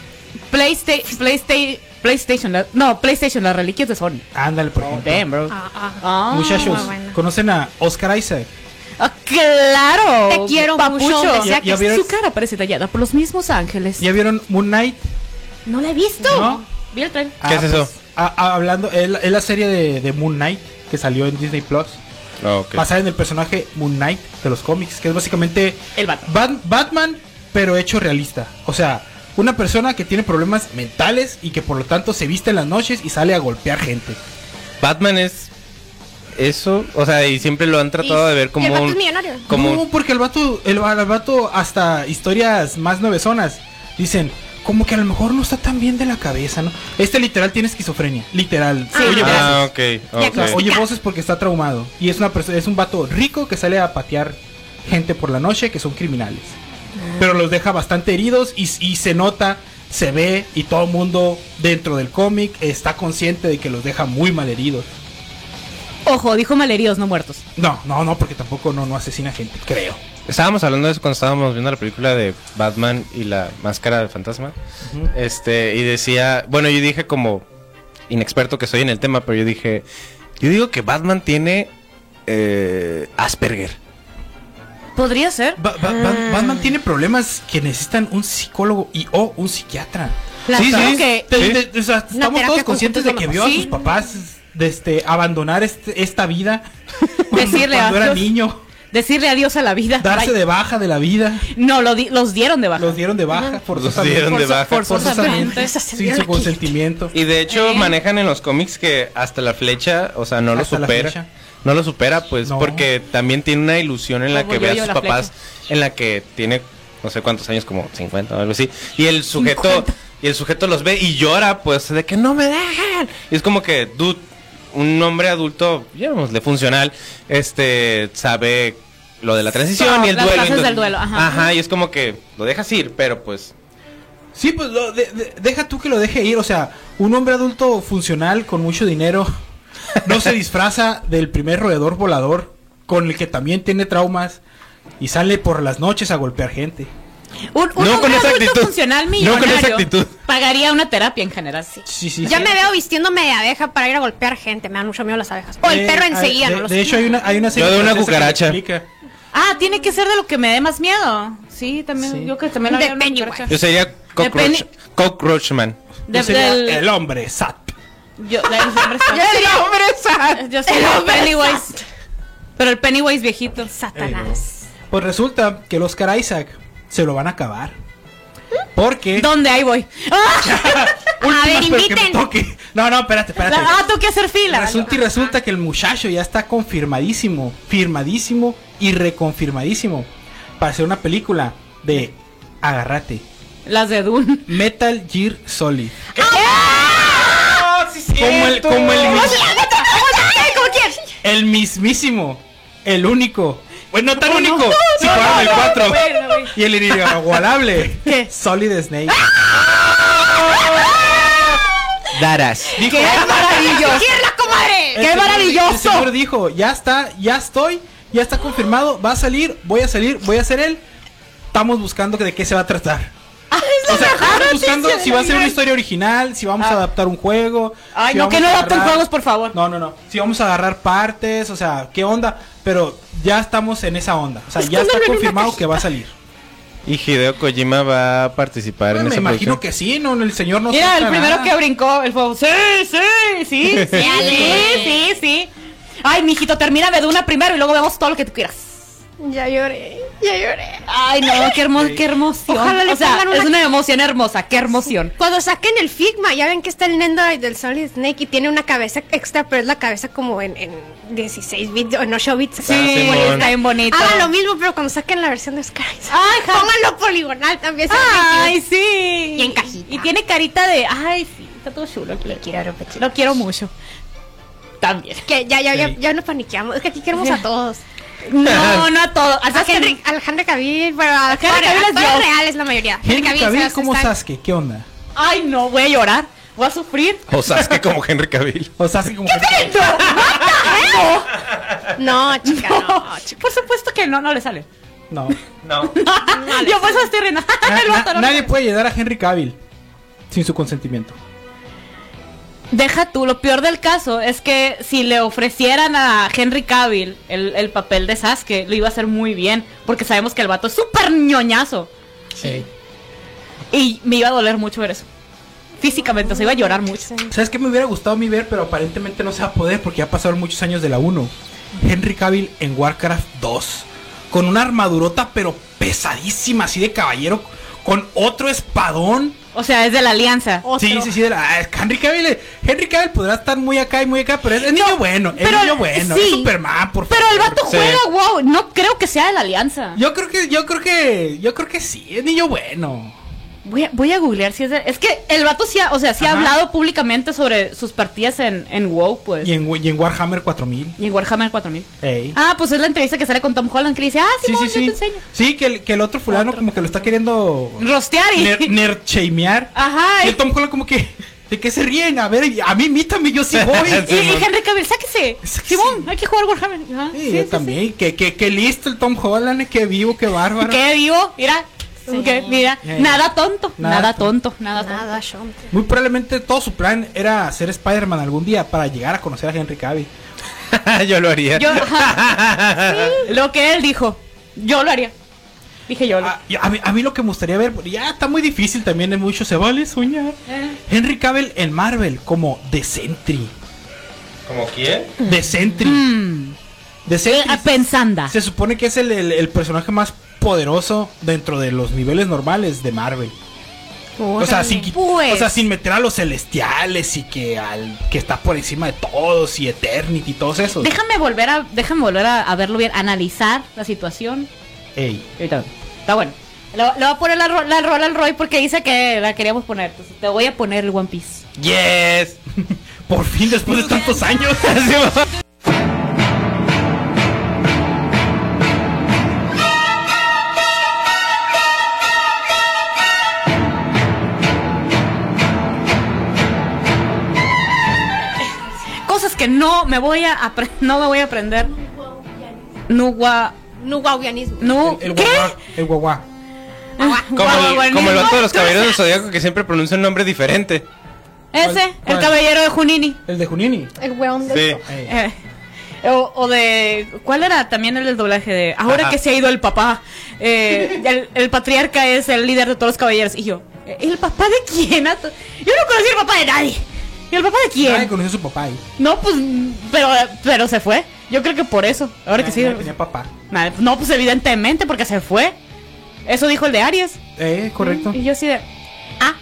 PlayStation. PlayStation. PlayStation. la- no, PlayStation, las reliquias de Sony. Ándale, por ejemplo. Damn, bro. Ah, ah. Ah. Muchachos, bueno. ¿conocen a Oscar Isaac? Claro. Te quiero papucho. mucho, Ya- vieron- Su cara parece tallada por los mismos ángeles. ¿Ya vieron Moon Knight? No la he visto. ¿No? Vi el tren. ¿Qué es eso? pues, hablando, es la, es la serie de, de Moon Knight que salió en Disney Plus. Basada en el personaje Moon Knight de los cómics, que es básicamente El Batman. Bat- Batman pero hecho realista. O sea, una persona que tiene problemas mentales y que por lo tanto se viste en las noches y sale a golpear gente. Batman es eso, o sea, y siempre lo han tratado Y- de ver como el vato un es millonario. como no, porque el vato, el, el vato hasta historias más nuevezonas dicen, como que a lo mejor no está tan bien de la cabeza, ¿no? Este literal tiene esquizofrenia, literal. Sí. Oye, voces. Ah, O sea, oye voces porque está traumado. Y es una persona, es un vato rico que sale a patear gente por la noche que son criminales. Pero los deja bastante heridos y, y se nota, se ve y todo el mundo dentro del cómic está consciente de que los deja muy mal heridos. Ojo, dijo malheridos, no muertos. No, no, no, porque tampoco no, no asesina gente, creo. Estábamos hablando de eso cuando estábamos viendo la película de Batman y la máscara del fantasma. Este, y decía, bueno, yo dije como inexperto que soy en el tema, pero yo dije, yo digo que Batman tiene eh, Asperger. Podría ser. Ba- ba- Ba- Batman tiene problemas que necesitan un psicólogo y o un psiquiatra. La- Sí, Claro sí. que- Te- Sí. de- o sea, Una estamos todos conscientes de que vio lo a sus papás de este, abandonar este- esta vida cuando, Decirle cuando era niño, Decirle adiós a la vida. darse Bye. de baja de la vida, No, lo di- los dieron de baja. los dieron de baja forzosamente, dieron de Forzo- baja. Forzosamente. sin su consentimiento. Y de hecho Eh. manejan en los cómics que hasta la flecha, o sea, no lo Hasta la supera. No lo supera, pues, No. porque también tiene una ilusión en la Como que ve a sus papás, en la que tiene no sé cuántos años, como 50 o algo así. Y el sujeto, y el sujeto los ve y llora, pues, de que no me dejan. Y es como que, dude, un hombre adulto, llamémosle funcional, este, sabe lo de la transición y el las duelo. del duelo, ajá. y es como que lo dejas ir, pero pues, Sí, pues lo- de- de- deja tú que lo deje ir. O sea, un hombre adulto funcional con mucho dinero no se disfraza del primer roedor volador con el que también tiene traumas y sale por las noches a golpear gente. Un, un No con hombre esa adulto actitud. funcional No con millonario esa actitud. pagaría una terapia en general. Sí. Sí, sí, Ya sí. me veo vistiéndome de abeja para ir a golpear gente. Me dan mucho miedo las abejas. O el Eh, perro enseguida, de, no lo de hecho, hay una, hay una Yo de una cucaracha. Ah, tiene que ser de lo que me dé más miedo. Sí, también. Sí. Yo que también De había una yo sería cockroach, cockroachman. De- Yo sería del- el hombre sat. Yo, el hombre Yo hombre sat! Yo soy El el hombre Pennywise. Pero el Pennywise viejito. Satanás. Pues resulta que el Oscar Isaac se lo van a acabar. Porque... ¿Dónde? Ahí voy. ¡Ah! A ver, pero que me inviten. toque. No, no, espérate, espérate. Ah, tengo que hacer fila. Resulta y resulta que el muchacho ya está confirmadísimo, firmadísimo y reconfirmadísimo para hacer una película de Agarrate, Las de Dune. Metal Gear Solid. ¡Ah! Como el, como el, el mismísimo, el único, bueno, no tan Oh, no. único, si el no, 4 bueno, güey. y el inigualable ¿Qué? Solid Snake. Daras. Dijo, ¡Qué maravilloso! ¡Quién comadre! el ¡Qué señor- maravilloso! El señor dijo, ya está, ya estoy, ya está confirmado, va a salir, voy a salir, voy a ser él. Estamos buscando de qué se va a tratar. O sea, estamos buscando si va a ser una historia original, si vamos a adaptar un juego. Ay, si no, que no adapten agarrar- juegos, por favor. No, no, no. Si vamos a agarrar partes, o sea, qué onda. Pero ya estamos en esa onda. O sea, ya está confirmado que va a salir. Y Hideo Kojima va a participar en me esa imagino producción. que sí, no, el señor no Mira, el primero nada. que brincó, el fuego. Sí, sí, sí, sí, sí, sí, sí. Ay, mijito, termina de una primero y luego vemos todo lo que tú quieras. Ya lloré, ya lloré. Ay, no, qué, hermo qué emoción. Ojalá le o sea, una- es una emoción hermosa, qué emoción. Cuando saquen el Figma, ya ven que está el Nendoroid del Solid Snake y tiene una cabeza extra, pero es la cabeza como en, en 16 bits o en 8 bits. Sí, Simón. está bien bonito. Hagan lo mismo, pero cuando saquen la versión de Sky. Ay, Pónganlo poligonal también. Ay, sí. Y en cajita. Y tiene carita de. Ay, sí, está todo chulo. Lo quiero, lo quiero mucho. También. Que ya, ya, ya, Sí. ya nos paniqueamos. Es que aquí queremos a todos. No, no a todo. A Henry, al Henry Cavill, pero a Henry Cavill es la mayoría. Henry Cavill como Sasuke, ¿qué onda? Ay, no, voy a llorar. Voy a sufrir. O Sasuke como Henry Cavill. O Sasuke como No, chica, no. No, por supuesto que no, no le sale. No. No. Yo por eso estoy riendo. Nadie puede llegar a Henry Cavill sin su consentimiento. Deja tú, lo peor del caso es que si le ofrecieran a Henry Cavill el, el papel de Sasuke, lo iba a hacer muy bien, porque sabemos que el vato es súper ñoñazo. Sí. Y me iba a doler mucho ver eso. Físicamente, o sea, iba a llorar mucho. ¿Sabes qué me hubiera gustado a mí ver? Pero aparentemente no se va a poder porque ya pasaron muchos años de la 1. Henry Cavill en Warcraft 2. con una armadurota, pero pesadísima, así de caballero, con otro espadón. O sea, es de la alianza. Otro. Sí, sí, sí. de la- ah, Henry Cavill, Henry Cavill podrá estar muy acá y muy acá, pero es, es niño bueno, es pero- niño bueno, sí. es Superman, por Pero el favor. vato Sí. juega, wow. No creo que sea de la alianza. Yo creo que, yo creo que, yo creo que sí, es niño bueno. Voy a, voy a googlear si es de... Es que el vato sí ha, o sea, sí ha Ajá. hablado públicamente sobre sus partidas en, en WoW, pues. Y en, y en Warhammer 4000. Y en Warhammer 4000. Ey. Ah, pues es la entrevista que sale con Tom Holland que dice, ah, sí, sí, sí, yo te sí. enseño. Sí, que el, que el otro fulano como que lo está queriendo Rostear y... ner, nerchamear. Ajá. Y el Tom Holland como que, ¿de qué se ríen? A ver, a mí imítame, yo sí voy. Y, y Henry Cavill, sáquese. Sí. Simón, hay que jugar Warhammer. Ajá, Sí, yo también. Que, que, que listo el Tom Holland, que vivo, que bárbaro. Qué vivo, mira. Sí. que, mira, nada tonto, Nada nada, tonto. tonto, nada tonto. Muy probablemente todo su plan era ser Spider-Man algún día para llegar a conocer a Henry Cavill. yo lo haría. Yo. Lo que él dijo, yo lo haría. Dije yo. Ah, y a, mí, a mí lo que me gustaría ver, ya está muy difícil también, en mucho se vale soñar. Eh. Henry Cavill en Marvel como The Sentry. ¿Como quién? The Sentry. Mm. Sentry. Eh, Pensanda. Se supone que es el, el- el personaje más poderoso dentro de los niveles normales de Marvel. O sea, sin, Pues. o sea, sin meter a los celestiales y que al que está por encima de todos y Eternity y todos esos. Déjame volver a, déjame volver a, a verlo bien, analizar la situación. Ey. Está bueno. Le, le voy a poner la, la rola al Roy porque dice que la queríamos poner. Entonces te voy a poner el One Piece. Yes. Por fin, después de tantos años. que no me voy a no me voy a aprender. Nuwa. Nuguauianismo. Nu, El, el ¿Qué? guagua. El guagua. Como el, Guau, como el vato de los caballeros del zodiaco que siempre pronuncia un nombre diferente. Ese, ¿Cuál? el caballero de Junini. El de Junini. El weón de Sí. Eh, o, o de. ¿Cuál era también el del doblaje de. Ahora Ajá. que se ha ido el papá. eh, el, el patriarca es el líder de todos los caballeros. Y yo, ¿el papá de quién? Yo no conocí el papá de nadie. ¿Y el papá de quién? Nadie conoció a su papá ahí. No, pues. Pero, pero se fue. Yo creo que por eso. Ahora que sí. Nadie tenía papá. No, pues evidentemente, porque se fue. Eso dijo el de Aries. Eh, correcto. Y yo así de. Ah.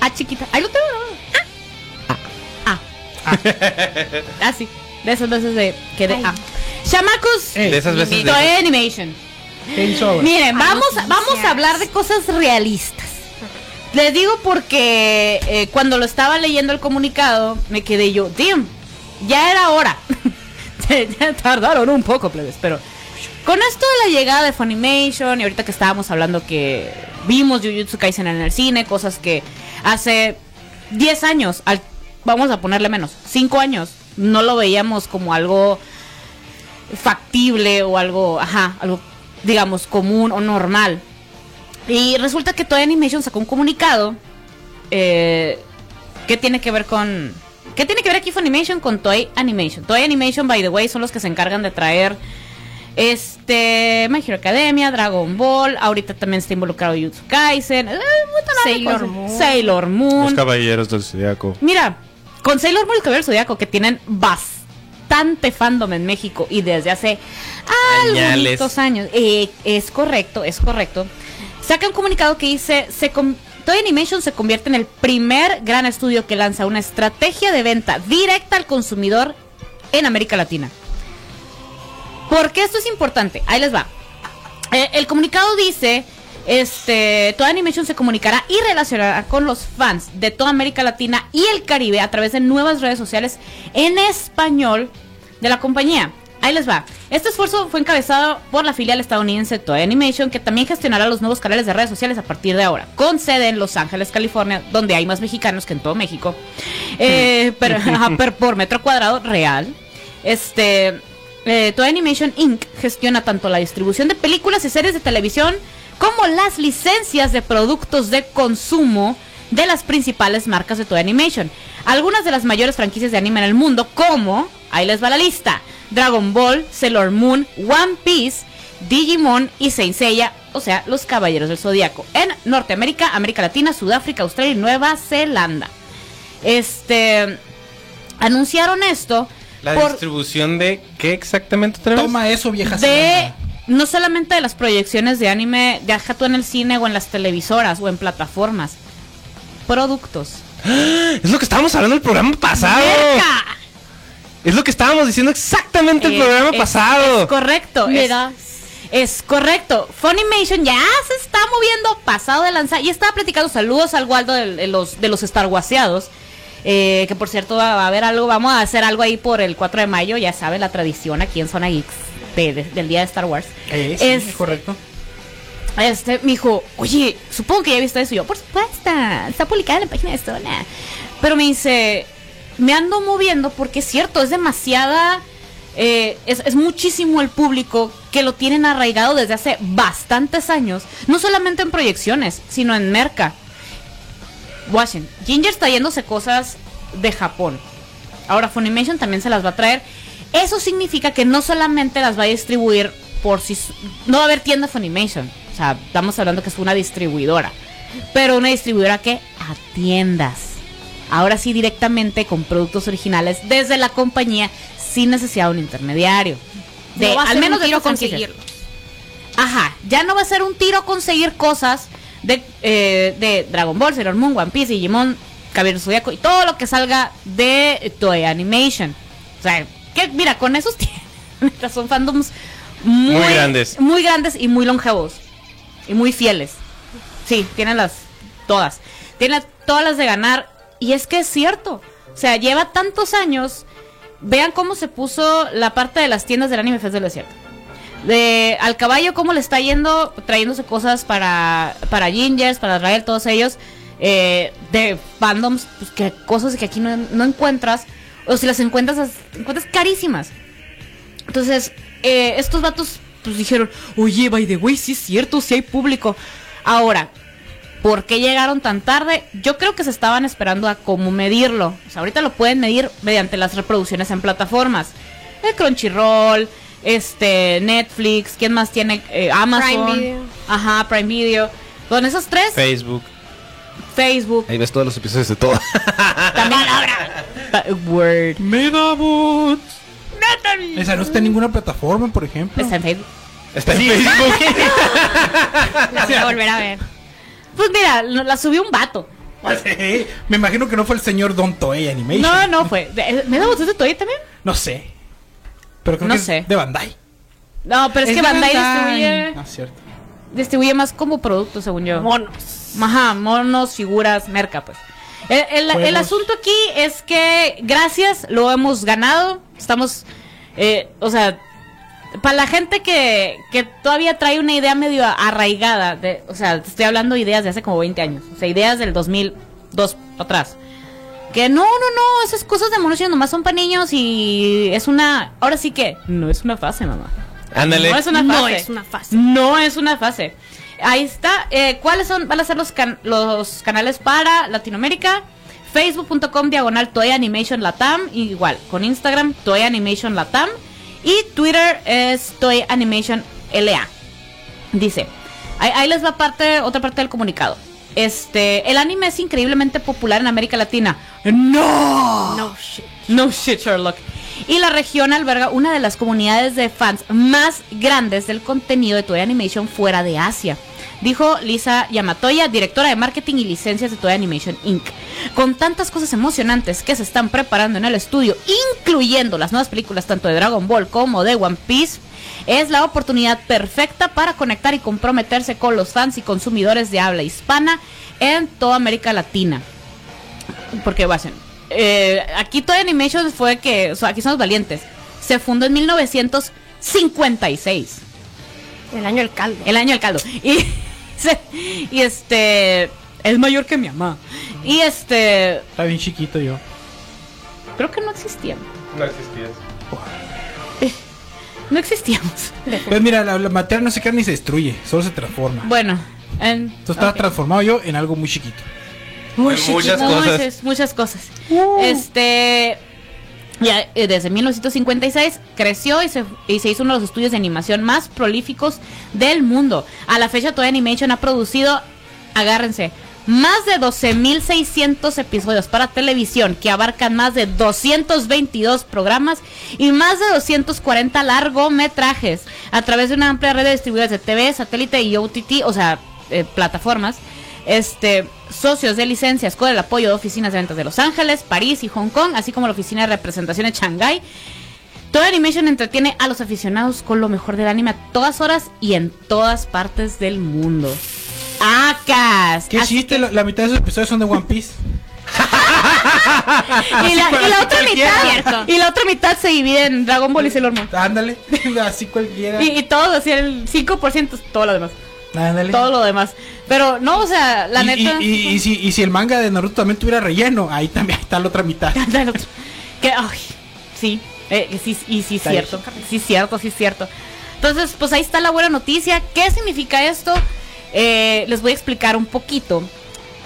Ah, chiquita. Ahí lo tengo. Ah. Ah. Ah. Ah, sí. De esas veces de. Que de. Ay. Ah. Chamacos. De esas veces de... Animation. Miren, vamos, vamos a hablar de cosas realistas. Les digo porque eh, cuando lo estaba leyendo el comunicado, me quedé yo, damn, ya era hora. tardaron un poco, plebes, pero con esto de la llegada de Funimation y ahorita que estábamos hablando que vimos Jujutsu Kaisen en el cine, cosas que hace 10 años, al, vamos a ponerle menos, 5 años, no lo veíamos como algo factible o algo, ajá, algo digamos común o normal. Y resulta que Toy Animation sacó un comunicado eh, que tiene que ver con ¿Qué tiene que ver aquí Funimation con Toy Animation? Toy Animation, by the way, son los que se encargan de traer este My Hero Academia, Dragon Ball, ahorita también está involucrado Jujutsu Kaisen, eh, Sailor. Moon. Sailor Moon. caballeros del zodiaco. Mira, con Sailor Moon y el Caballero Zodiaco que tienen bastante fandom en México y desde hace Añales. algunos años. eh, es correcto, es correcto. Saca un comunicado que dice, se Toy Animation se convierte en el primer gran estudio que lanza una estrategia de venta directa al consumidor en América Latina. ¿Por qué esto es importante? Ahí les va. Eh, el comunicado dice, este, toda Animation se comunicará y relacionará con los fans de toda América Latina y el Caribe a través de nuevas redes sociales en español de la compañía. Ahí les va. Este esfuerzo fue encabezado por la filial estadounidense Toei Animation, que también gestionará los nuevos canales de redes sociales a partir de ahora, con sede en Los Ángeles, California, donde hay más mexicanos que en todo México, Eh, pero, per- por metro cuadrado real. Este, eh, Toei Animation Inc. gestiona tanto la distribución de películas y series de televisión como las licencias de productos de consumo de las principales marcas de Toei Animation. Algunas de las mayores franquicias de anime en el mundo, como, ahí les va la lista, Dragon Ball, Sailor Moon, One Piece, Digimon y Saint Seiya, o sea, los Caballeros del Zodiaco, en Norteamérica, América Latina, Sudáfrica, Australia y Nueva Zelanda. Este, anunciaron esto La por- distribución de qué exactamente otra vez? Toma eso, vieja. de no solamente de las proyecciones de anime, deja tú en el cine o en las televisoras o en plataformas. Productos. Es lo que estábamos hablando el programa pasado. ¡Merca! Es lo que estábamos diciendo exactamente el Eh, programa es- pasado. Es correcto. Me es- correcto. Funimation ya se está moviendo pasado de lanzar. Y estaba platicando saludos al Waldo de, de los, de los Star Warseados. Eh, que por cierto va a haber algo, vamos a hacer algo ahí por el 4 de mayo, ya saben, la tradición aquí en Zona Geeks de- de- del día de Star Wars. Eh, sí, Es- correcto. Este, me dijo, oye, supongo que ya viste eso. Y yo, por supuesto, está publicada en la página de Zona. Pero me dice, me ando moviendo porque es cierto, es demasiada, eh, es, muchísimo el público que lo tienen arraigado desde hace bastantes años. No solamente en proyecciones, sino en merca. Washington, Ginger está yéndose cosas de Japón. Ahora Funimation también se las va a traer. Eso significa que no solamente las va a distribuir por si... No va a haber tienda Funimation. O sea, estamos hablando que es una distribuidora. Pero una distribuidora que a tiendas. Ahora sí directamente con productos originales desde la compañía sin necesidad de un intermediario. De, No va a al ser menos un de tiro estas franquicias. conseguirlo. Ajá, ya no va a ser un tiro conseguir cosas de, eh, de Dragon Ball, Sailor Moon, One Piece, Digimon, Caballero Zodiaco y todo lo que salga de Toei Animation. O sea, que mira, con esos tienen, son fandoms muy, Muy grandes. Muy grandes y muy longevos. Y muy fieles. Sí, tienen las todas. Tienen todas las de ganar. Y es que es cierto. O sea, lleva tantos años. Vean cómo se puso la parte de las tiendas del Anime Fest del Desierto de al caballo cómo le está yendo trayéndose cosas para para Gingers, para Israel, todos ellos eh, de fandoms pues, que cosas que aquí no, encuentras o si las encuentras las encuentras carísimas entonces eh, estos vatos pues dijeron oye by the way sí es cierto sí hay público ahora ¿Por qué llegaron tan tarde? Yo creo que se estaban esperando a cómo medirlo. O sea, ahorita lo pueden medir mediante las reproducciones en plataformas. El Crunchyroll, este, Netflix, ¿quién más tiene? Eh, Amazon. Prime Video. Ajá, Prime Video. Con esos tres, Facebook. Facebook. Ahí ves todos los episodios de todo. También Ta- Word. Megabots. Esa no está en ninguna plataforma, por ejemplo. Está en Facebook. Está en Facebook. La voy a volver a ver. Pues mira, la subió un vato. Sí, Me imagino que no fue el señor Don Toei Animation. No, no fue. De- ¿Me da voz de Toei también? No sé. Pero creo No que sé. es de Bandai. No, pero es, que Bandai, No, distribuye, es cierto. distribuye más como producto, según yo. Monos. Ajá, monos, figuras, merca, pues. El, el- asunto aquí es que gracias, lo hemos ganado. Estamos, eh, o sea, para la gente que, que todavía trae una idea medio arraigada, de, o sea, te estoy hablando de ideas de hace como 20 años, o sea, ideas del 2002 atrás. Que no, no, no, esas cosas de monos nomás son para niños y es una, ahora sí que, no es una fase, mamá. Ándale. No es una No fase. es una fase. No es una fase. Ahí está. Eh, ¿Cuáles son, van a ser los, can- los canales para Latinoamérica? Facebook.com diagonal Toy Animation Latam. Igual, con Instagram Toy Animation Latam. Y Twitter es Toy Animation LA. Dice, ahí, ahí les va parte, otra parte del comunicado. Este, el anime es increíblemente popular en América Latina. ¡No! No shit. No shit, Sherlock. Y la región alberga una de las comunidades de fans más grandes del contenido de Toei Animation fuera de Asia. Dijo Lisa Yamatoya, directora de marketing y licencias de Toei Animation Inc. Con tantas cosas emocionantes que se están preparando en el estudio, incluyendo las nuevas películas tanto de Dragon Ball como de One Piece, es la oportunidad perfecta para conectar y comprometerse con los fans y consumidores de habla hispana en toda América Latina porque va a ser. eh, aquí Toy Animation fue que, o sea, aquí somos valientes. Se fundó en 1956, El año del caldo. el año del caldo. Y, y este, es mayor que mi mamá. Y este, Está bien chiquito yo. creo que no existíamos. No existías. No existíamos. Pues mira, la, la materia no se crea ni se destruye, solo se transforma. Bueno, en, Entonces estaba transformado yo en algo muy chiquito. Muy muchas cosas. Muchas, muchas cosas. Este. Ya, eh, desde 1956 creció y se, y se hizo uno de los estudios de animación más prolíficos del mundo. A la fecha, Toei Animation ha producido, agárrense, más de 12.600 episodios para televisión que abarcan más de 222 programas y más de 240 largometrajes a través de una amplia red de distribuidores de TV, satélite y OTT, o sea, eh, plataformas. Este, socios de licencias con el apoyo de oficinas de ventas de Los Ángeles, París y Hong Kong, así como la oficina de representación de Shanghái. Toda Animation entretiene a los aficionados con lo mejor del anime a todas horas y en todas partes del mundo. ¡Acas! ¿Qué chiste? La, la mitad de esos episodios son de One Piece. Y la, y la otra mitad y la otra mitad se divide en Dragon Ball y Sailor Moon. Ándale, así cualquiera. Y, y todo, así el 5% es todo lo demás. Ándale. Todo lo demás. Pero no, o sea, la y, neta. y- y- y si, y si el manga de Naruto también tuviera relleno, ahí también está la otra mitad. Que, ay, sí, eh, sí, y sí, Está cierto. Sí, cierto, sí, cierto. Entonces, pues ahí está la buena noticia. ¿Qué significa esto? Eh, les voy a explicar un poquito.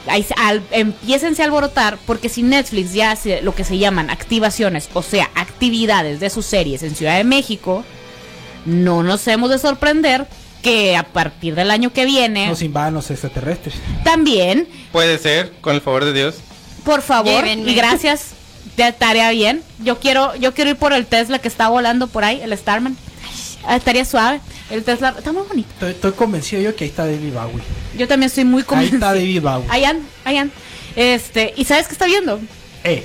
Ahí, al, empiécense a alborotar porque si Netflix ya hace lo que se llaman activaciones, o sea, actividades de sus series en Ciudad de México, no nos hemos de sorprender que a partir del año que viene Nos invadan los extraterrestres. también Puede ser, con el favor de Dios. por favor Llévenme. y gracias te tarea bien yo quiero yo quiero ir por el Tesla que está volando por ahí el Starman Ah, estaría suave el Tesla está muy bonito Estoy, estoy convencido yo que ahí está David Bowie. yo también estoy muy Ahí convencida está David Bowie. ahí anda, ahí anda. este y sabes qué está viendo Eh,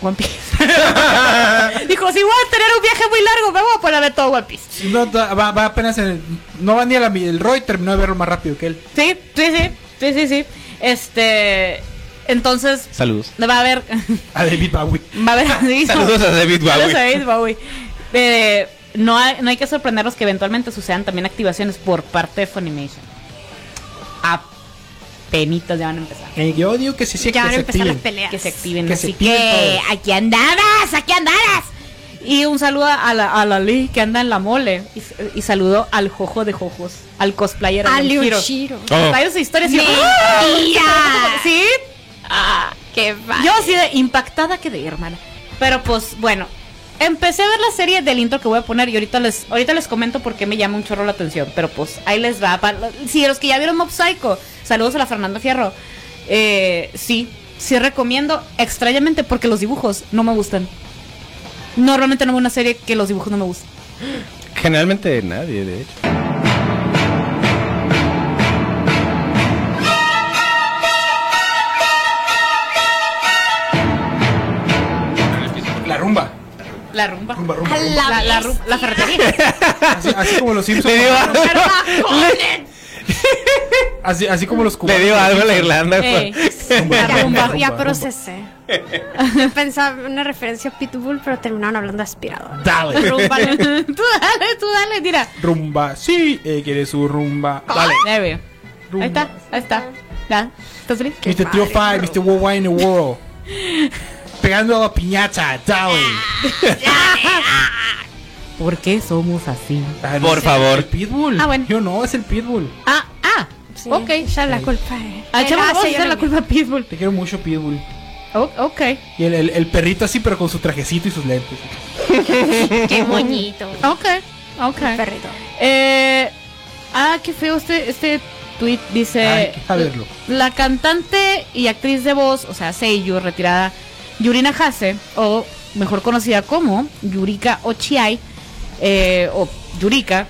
One Piece dijo si voy a tener un viaje muy largo me voy a poner a ver todo One Piece no, va, va apenas en el, No va ni a la mi- el Roy, terminó de verlo más rápido que él. sí sí sí sí sí sí este entonces Saludos. va a haber A David Bowie. va a haber sí, Saludos a David Saludos Bowie. a David Bowie. Eh, no, hay, no hay que sorprendernos que eventualmente sucedan también activaciones por parte de Funimation. Penitas ya van a empezar. Eh, yo digo que sí, sí, Ya que van a se empezar las activen. peleas. Que se activen. Que se así activen que todos. aquí andabas, aquí andabas. Y un saludo a la, a la Lee que anda en la mole. Y, y saludo al Jojo de Jojos, al cosplayer. A al Hiro. Liushiro. Oh. Trae su historia. Mentira. ¿Sí? Ah, qué va. Yo así de impactada quedé, hermana. Pero pues bueno, empecé a ver la serie del intro que voy a poner y ahorita les ahorita les comento por qué me llama un chorro la atención. Pero pues ahí les va. Para, si los que ya vieron Mob Psycho, saludos a la Fernanda Fierro. Eh, sí, sí recomiendo extrañamente porque los dibujos no me gustan. Normalmente no veo una serie que los dibujos no me gustan. Generalmente nadie, de hecho. La rumba. Rumba, rumba, rumba. la La, la, la ferretería. Así, así como los Simpsons. Le dio. Así, así como los le cubanos. dio algo a la Irlanda. Ey. pues. Rumba, Ya, rumba, ya, rumba, ya rumba. procesé. Pensaba en una referencia a Pitbull, pero terminaron hablando de aspirador. Dale. Rúmbale. tú dale, tú dale, tira. Rumba, sí, eh, quiere su rumba. Dale. Ahí veo. Rumba. Ahí está, ahí está. ¿Estás feliz? Mr. Tío Five, Mr. Worldwide in the World. Pegando a la piñata, dale. ¿Por qué somos así? Ah, Por favor. El Pitbull. Ah, bueno. Yo no, es el Pitbull. Ah, ah. Sí, ok. La culpa. Ah, chavo, Era vamos a señora echar la culpa a Pitbull. Te quiero mucho, Pitbull. Oh, ok. Y el, el, el perrito así, pero con su trajecito y sus lentes. Qué bonito. Ok. Ok. Perrito. Eh, ah, qué feo este, este tweet. Dice... Ay, a verlo. La cantante y actriz de voz, o sea, Seiyu, retirada, Yurina Hase, o mejor conocida como Yurika Ochiai, eh, o Yurika,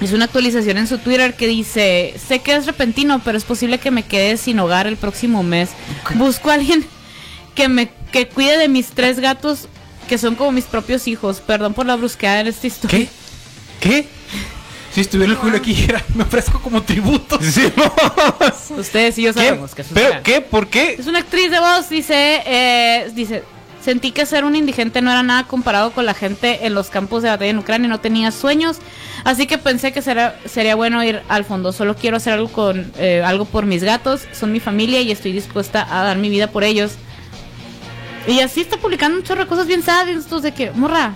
es una actualización en su Twitter que dice, sé que es repentino, pero es posible que me quede sin hogar el próximo mes. Busco a alguien que me que cuide de mis tres gatos que son como mis propios hijos. Perdón por la brusquedad en esta historia. ¿Qué? ¿Qué? Si estuviera el Julio aquí, era- me ofrezco como tributo. Sí, Ustedes y yo ¿Qué? sabemos que eso es ¿Pero qué? ¿Por qué? Es una actriz de voz, dice, eh, dice, sentí que ser un indigente no era nada comparado con la gente en los campos de batalla en Ucrania, no tenía sueños, así que pensé que será, sería bueno ir al fondo, solo quiero hacer algo con eh, algo por mis gatos, son mi familia y estoy dispuesta a dar mi vida por ellos. Y así está publicando un chorro de cosas bien estos de que, morra,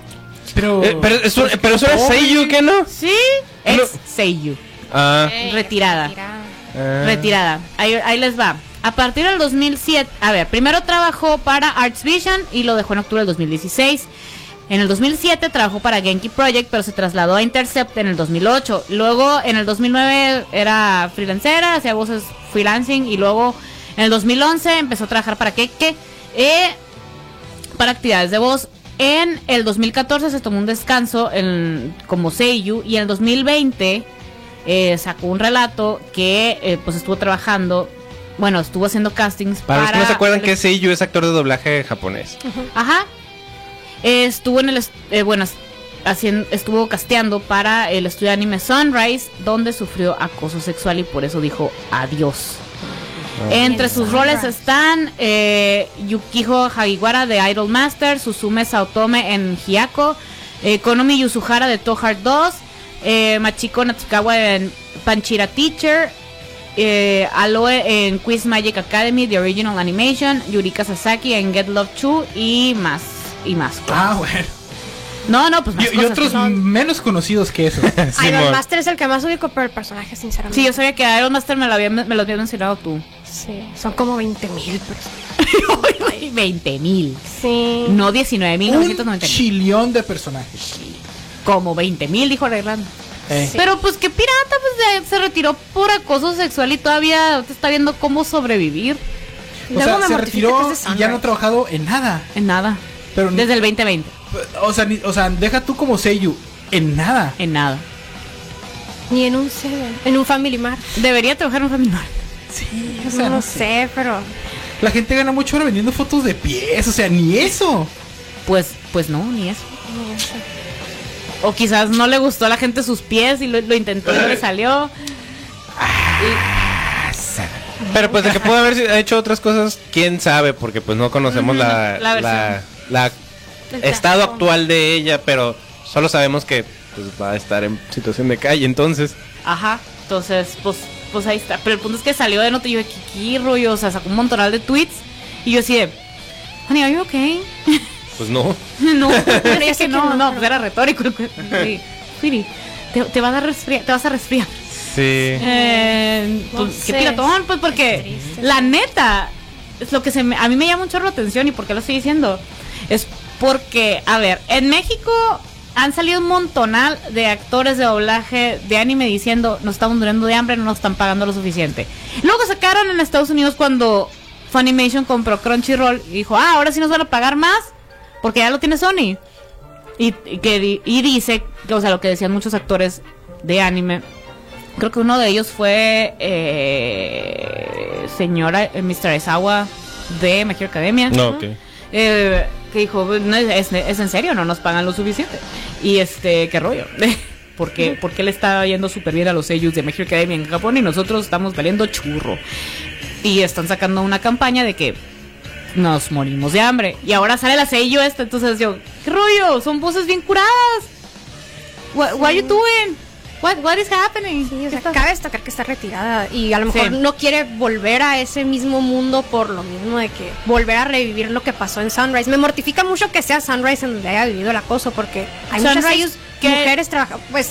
Pero, Eh, pero eso, pero eso era Seiyu, ¿qué no? sí, No. ex Seiyu, Ah. Retirada. ah. retirada. Ahí, ahí les va. A partir del 2007, a ver, primero trabajó para Arts Vision y lo dejó en octubre del 2016. En el 2007 trabajó para Genki Project, pero se trasladó a Intercept en el 2008. Luego, en el 2009 era freelancera, hacía voces freelancing y luego En el 2011 empezó a trabajar para Keke eh, para actividades de voz. En el 2014 se tomó un descanso en- como Seiyu y en el 2020 eh, sacó un relato que eh, pues estuvo trabajando, bueno, estuvo haciendo castings Para los que no se acuerdan el- que Seiyu es actor de doblaje japonés. Ajá. Estuvo en el eh, bueno, haciendo, estuvo casteando para el estudio de anime Sunrise, donde sufrió acoso sexual y por eso dijo adiós. Entre En sus roles están eh, Yukiho Hagiwara de Idol Master, Susume Saotome en Hiyako, eh, Konomi Yusuhara de Tohard 2, eh, Machiko Natsukawa en Panchira Teacher, eh, Aloe en Quiz Magic Academy, The Original Animation, Yurika Sasaki en Get Love 2 y más, y más. Ah, bueno. No, no, pues más Y, y cosas. otros menos conocidos que esos. Simón. Master es el que más ubico, pero el personaje, sinceramente. Sí, yo sabía que Iron Master me lo, había, me lo habías mencionado tú. Sí, son como 20 mil personas. 20 mil. Sí. No 19 mil, Un 990 mil. chillón de personajes. Como 20 mil, dijo Arreglando. Eh. Pero pues que pirata, pues se, se retiró por acoso sexual y todavía te está viendo cómo sobrevivir O Luego sea, se retiró y ya no ha trabajado en nada. en nada. Pero ni- Desde el 2020, o sea, ni- o sea, deja tú como Seiyu en nada. en nada. Ni en un Seven, en un Family Mart. Debería trabajar en un familiar. Sí, o No, sea, no no sé. sé, pero. La gente gana mucho ahora vendiendo fotos de pies, o sea, ni eso. Pues, pues no, ni eso. O quizás no le gustó a la gente sus pies y lo, lo intentó y no le salió. Pero pues de que pudo haber hecho otras cosas, quién sabe, porque pues no conocemos la, la estado actual de ella, pero solo sabemos que pues va a estar en situación de calle, entonces. Ajá. Entonces, pues, pues ahí está. Pero el punto es que salió de nota y yo de Kiki rollo, o sea, sacó un montonal de tweets. Y yo así de, honey, are you okay? Pues no. no, es que no, no, pues era retórico. Sí, Sweetie, te, te vas a resfriar, te vas a resfriar. Sí. Eh, pues, qué piratón, pues porque la neta es lo que se me- a mí me llama mucho la atención y por qué lo estoy diciendo es porque a ver en México han salido un montonal de actores de doblaje de anime diciendo nos estamos muriendo de hambre no nos están pagando lo suficiente luego sacaron en Estados Unidos cuando Funimation compró Crunchyroll y dijo ah ahora sí nos van a pagar más porque ya lo tiene Sony y, y que y dice o sea lo que decían muchos actores de anime Creo que uno de ellos fue eh, señora eh, Mr. Esawa de My Hero Academia. No, ok. Eh, que dijo, "No, es, es en serio, no nos pagan lo suficiente. Y este, qué rollo. ¿Por qué, por qué le está yendo súper bien a los sellos de My Hero Academia en Japón y nosotros estamos valiendo churro? Y están sacando una campaña de que nos morimos de hambre. Y ahora sale la sello esta, entonces yo, ¿qué rollo? Son voces bien curadas. What, what are you doing? What, what is happening? Sí, o ¿Qué sea, está- cabe destacar que está retirada y a lo mejor Sí. no quiere volver a ese mismo mundo por lo mismo de que volver a revivir lo que pasó en Sunrise. Me mortifica mucho que sea Sunrise en donde haya vivido el acoso porque hay muchas ellos, ¿qué? mujeres trabajando. Pues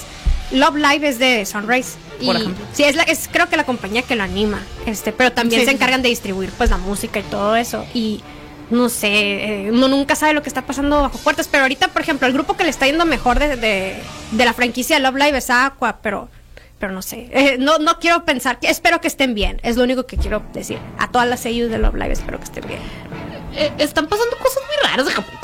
Love Live es de Sunrise. Y, Por ejemplo. Sí, es, la, es creo que la compañía que la anima. este Pero también Sí, se encargan de distribuir pues la música y todo eso. Y no sé, eh, uno nunca sabe lo que está pasando bajo puertas. Pero ahorita, por ejemplo, el grupo que le está yendo mejor de, de, de la franquicia Love Live es Aqua, pero pero no sé, eh, no, no quiero pensar, que espero que estén bien, es lo único que quiero decir. A todas las sellos de Love Live espero que estén bien. Eh, están pasando cosas muy raras de Japón.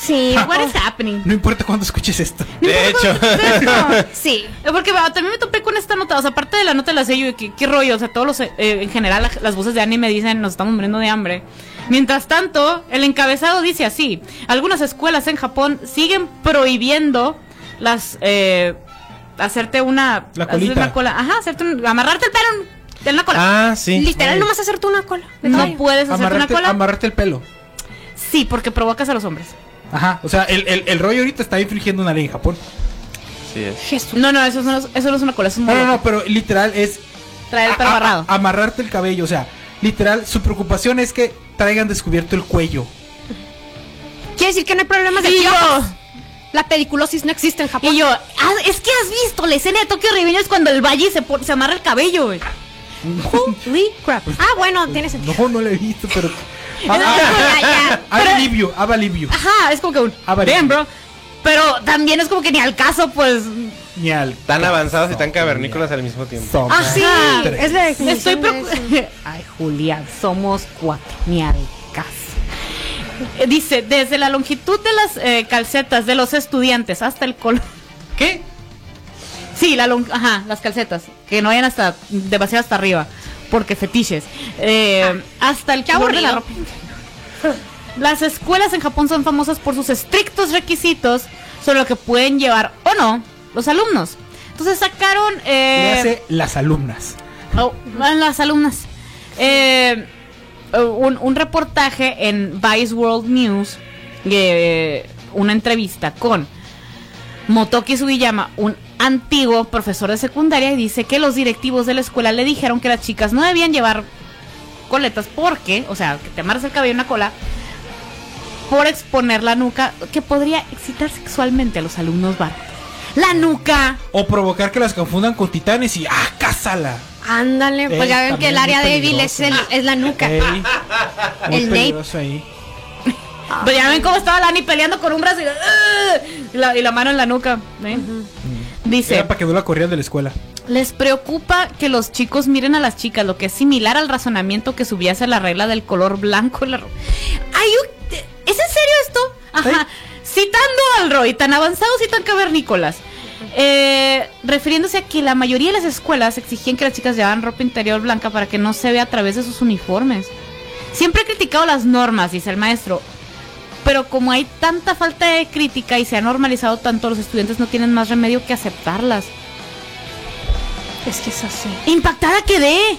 Sí, What is happening? No importa cuándo escuches esto. De hecho. sí. Porque también me topé con esta nota, o sea, aparte de la nota de la sello, ¿qué, qué rollo? O sea, todos los, eh, en general, la- las voces de anime dicen, nos estamos muriendo de hambre. Mientras tanto, el encabezado dice así, algunas escuelas en Japón siguen prohibiendo las, eh, hacerte una, La hacer colita. una cola, ajá, hacerte un- amarrarte el pelo en, en la cola. Ah, sí. Literal, Ay. nomás hacerte una cola. no puedes hacerte una cola. amarrarte el pelo. sí, porque provocas a los hombres. Ajá. O sea, el, el, el rollo ahorita está infringiendo una ley en Japón. Sí es. Jesús. No, no, eso no, es- eso no es una cola, eso es un No, no, no, pero literal es Traer el a- pelo a- amarrado. a- amarrarte el cabello. O sea, literal, su preocupación es que traigan descubierto el cuello. Quiere decir que no hay problemas de Y yo- piojos. La pediculosis no existe en Japón. Y yo, ah, es que has visto la escena de Tokyo Revengers cuando el Valle se, pon- se amarra el cabello, güey. Holy crap. Ah, bueno, tiene sentido. No, no lo he visto, pero. Haba alivio. Ajá, es como que un. Ah, bro. Pero también es como que ni al caso, pues. Ni al Tan avanzados y tan cavernícolas al mismo tiempo. Somos Ah, sí, es la Estoy preocupada. Ay, Julián, somos cuatro, ni al caso. Eh, Dice, desde la longitud de las eh, calcetas de los estudiantes hasta el color. ¿Qué? Sí, la long- ajá, las calcetas, que no vayan hasta demasiado hasta arriba, porque fetiches. Eh, hasta el Qué color de la ropa. Las escuelas en Japón son famosas por sus estrictos requisitos sobre lo que pueden llevar o no los alumnos. Entonces sacaron Le eh, hace las alumnas. oh, las alumnas eh, un, un reportaje en Vice World News, eh, una entrevista con Motoki Sugiyama, un antiguo profesor de secundaria, y dice que los directivos de la escuela le dijeron que las chicas no debían llevar coletas porque, o sea, que te amarras el cabello en una cola, por exponer la nuca, que podría excitar sexualmente a los alumnos varones. La nuca. O provocar que las confundan con titanes y ¡ah, cásala! Ándale, pues Ey, ya ven que el área débil es, el, es la nuca. Ey, muy El nape. peligroso ahí. Pues ya ven cómo estaba Lani peleando con un brazo y, y la, y la mano en la nuca. ¿ven? Dice, Era para que no la corrieran de la escuela. les preocupa que los chicos miren a las chicas, lo que es similar al razonamiento que subiese la regla del color blanco en la ropa. Ay, ¿Es en serio esto? Ajá. Citando al Roy, tan avanzados y tan cavernícolas. Eh, refiriéndose a que la mayoría de las escuelas exigían que las chicas llevaran ropa interior blanca para que no se vea a través de sus uniformes. Siempre he criticado las normas, dice el maestro. Pero como hay tanta falta de crítica y se ha normalizado tanto, los estudiantes no tienen más remedio que aceptarlas. Es que es así. Impactada quedé.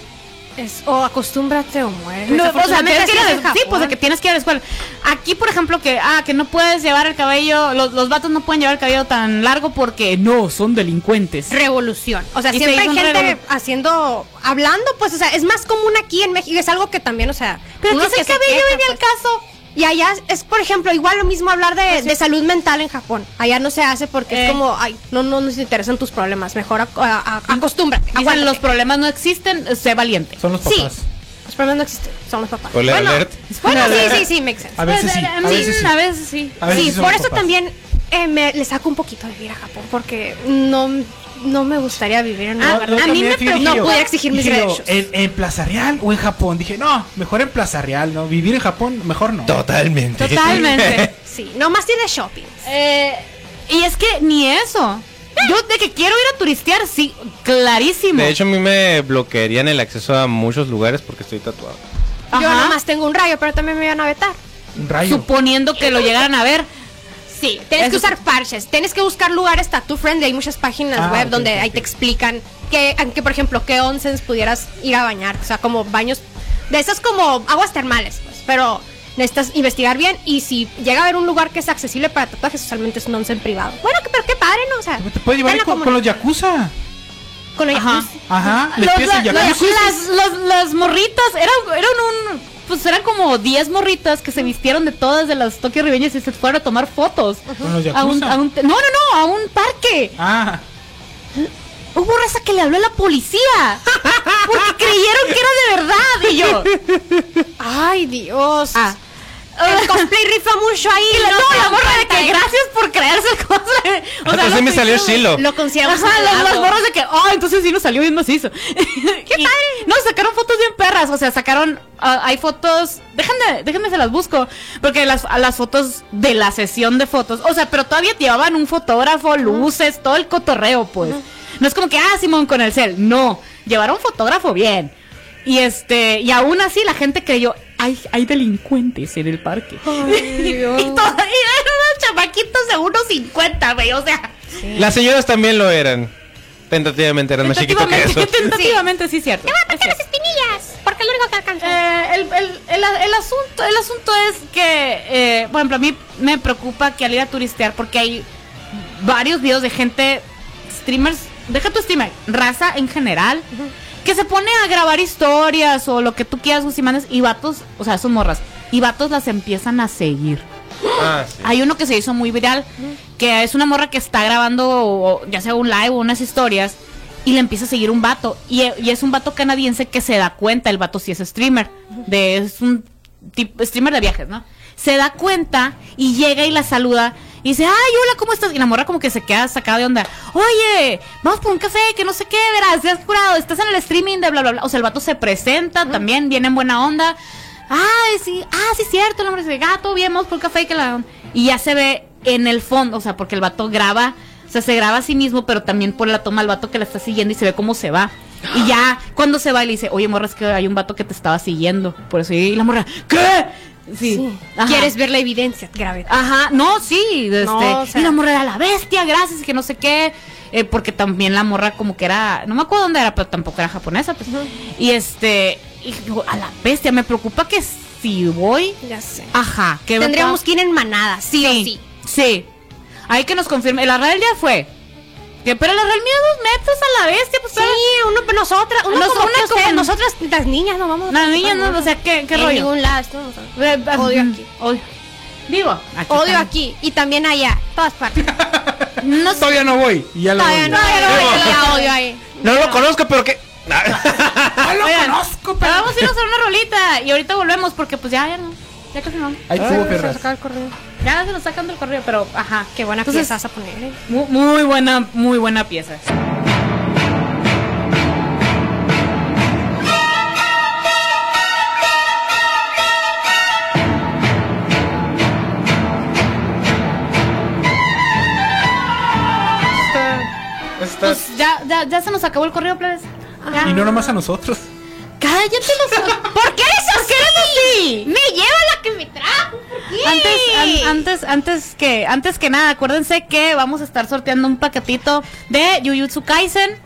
Es, o acostúmbrate o muere. No, o sea, tienes que ir a la- sí, pues de que tienes que ir a la escuela. Aquí, por ejemplo, que ah, que no puedes llevar el cabello, los, los vatos no pueden llevar el cabello tan largo porque no, son delincuentes. revolución. O sea, Y siempre hay gente haciendo, hablando, pues, o sea, es más común aquí en México, es algo que también, o sea, Pero que es el se cabello venía al pues. caso. Y allá es, por ejemplo, igual lo mismo hablar de, de salud mental en Japón. Allá no se hace porque Eh. es como, ay, no, no nos interesan tus problemas, mejor ac- a- a- acostúmbrate. Dicen, los problemas no existen, sé valiente. Son los Sí. papás. Los problemas no existen, son los papás. Bueno, alert. bueno, sí, sí, sí, makes sense. A veces sí, a veces sí. A veces sí. A veces sí, sí por eso papás. también eh, me, le saco un poquito de vivir a Japón, porque no, no me gustaría vivir en un Ah, a mí me dije no yo, pudiera exigir mis yo, derechos. ¿en, en Plaza Real o en Japón? Dije, no, mejor en Plaza Real, ¿no? Vivir en Japón, mejor no. Totalmente. Totalmente. Sí, no más ir de shopping. Eh, y es que ni eso. Yo de que quiero ir a turistear, sí, clarísimo. De hecho, a mí me bloquearían el acceso a muchos lugares porque estoy tatuado. Yo Ajá. nomás tengo un rayo, pero también me iban a vetar. Un rayo. suponiendo que lo llegaran a ver. Sí, tienes que usar parches, tienes que buscar lugares tattoo friendly. Hay muchas páginas Ah, web donde ahí te explican que, que, por ejemplo, qué onsens pudieras ir a bañar. O sea, como baños de esas como aguas termales, pues. Pero necesitas investigar bien y si llega a haber un lugar que es accesible para tatuajes, usualmente es un onsen privado. Bueno, que- pero qué padre, ¿no? O sea, Te puedes llevar con, con los yakuza. Con los Ajá. jacuzzi. Ajá. Les Los- la- las, las morritas, eran, eran un. Pues eran como 10 morritas que se vistieron de todas de las Tokio Ribeñas y se fueron a tomar fotos. Con los A un, yakuza. a un- no, no, no, a un parque. Ah, Hubo raza que le habló a la policía. Porque creyeron que era de verdad. Y yo. Ay, Dios. Ah. El cosplay rifa mucho ahí. Y la, no la morra de que gracias por creerse el cosplay. O sea, Entonces lo me salió Shilo. Lo consideramos Ajá, las, las morras de que, oh, entonces sí nos salió bien macizo. ¡Qué padre! No, sacaron fotos bien perras, o sea, sacaron, ah, hay fotos, déjenme, déjenme se las busco, porque las, a las fotos de la sesión de fotos, o sea, pero todavía llevaban un fotógrafo, luces, todo el cotorreo, pues. No es como que, ah, Simón con el cel, no, llevaron fotógrafo bien. Y este, y aún así la gente creyó, hay, hay delincuentes en el parque. y Dios. todavía eran unos chamaquitos de unos 50, güey, o sea. Las señoras también lo eran. Tentativamente eran más chiquitos que eso. Tentativamente, sí, cierto. ¿Por Es qué las cierto. espinillas? Porque es lo único que alcanza. Eh, el, el- el- el asunto, el asunto es que, eh, por ejemplo, a mí me preocupa que al ir a turistear, porque hay varios videos de gente, streamers, deja tu streamer, raza en general, que se pone a grabar historias o lo que tú quieras, Gusimanes, y vatos, o sea, son morras, y vatos las empiezan a seguir. Ah, sí. Hay uno que se hizo muy viral, que es una morra que está grabando ya sea un live o unas historias y le empieza a seguir un vato. Y, y es un vato canadiense que se da cuenta, el vato sí es streamer, de, es un tipo, streamer de viajes, ¿no? Se da cuenta y llega y la saluda Y dice, ay, hola, ¿cómo estás? Y la morra como que se queda sacada de onda. Oye, vamos por un café, que no sé qué, verás, has curado, estás en el streaming de bla, bla, bla. O sea, el vato se presenta también, viene en buena onda. Ay, sí, ah, sí, cierto, el hombre dice, gato, bien, vamos por un café, que la... Y ya se ve en el fondo, o sea, porque el vato graba, o sea, se graba a sí mismo, pero también por la toma al vato que la está siguiendo y se ve cómo se va. Y ya, cuando se va, le dice, oye, morra, es que hay un vato que te estaba siguiendo. Por eso, y la morra, ¿qué? Sí. Sí. ¿Quieres ver la evidencia? Grave. Ajá, no, sí, este, No, o sea- y la morra era la bestia, gracias, que no sé qué, eh, porque también la morra como que era, no me acuerdo dónde era, pero tampoco era japonesa, pues, y este, y digo, a la bestia, me preocupa que si voy, Ya sé. ajá, que Tendríamos que ir en manada, sí, o sí. sí, hay que nos confirme, la real ya fue, que, pero la real mía dos metros a la bestia, pues, Sí, nosotras, las niñas, no vamos. Las niñas no, o sea, ¿qué- qué en rollo? ningún lado, no eh, Odio mm, aquí. odio. Digo, aquí Odio aquí y también allá, todas partes. No sé. Todavía no voy. Y ya lo Todavía voy. no, ya lo voy, ya odio ahí. No lo conozco, pero que. No lo Oigan, conozco, pero pero. vamos a irnos a una rolita y ahorita volvemos porque pues ya, ya no. Ya casi no. Ahí estuvo, el. Ya se nos sacan del correo, pero ajá. Qué buena Entonces- pieza vas a poner. Muy, muy buena, muy buena pieza. Pues ya, ya, ya se nos acabó el correo, plebes. Y no nomás a nosotros. Cállate los ¿Por qué eres así? así? Me lleva la que me trajo. Antes, an- antes, antes que, antes que nada, acuérdense que vamos a estar sorteando un paquetito de Jujutsu Kaisen,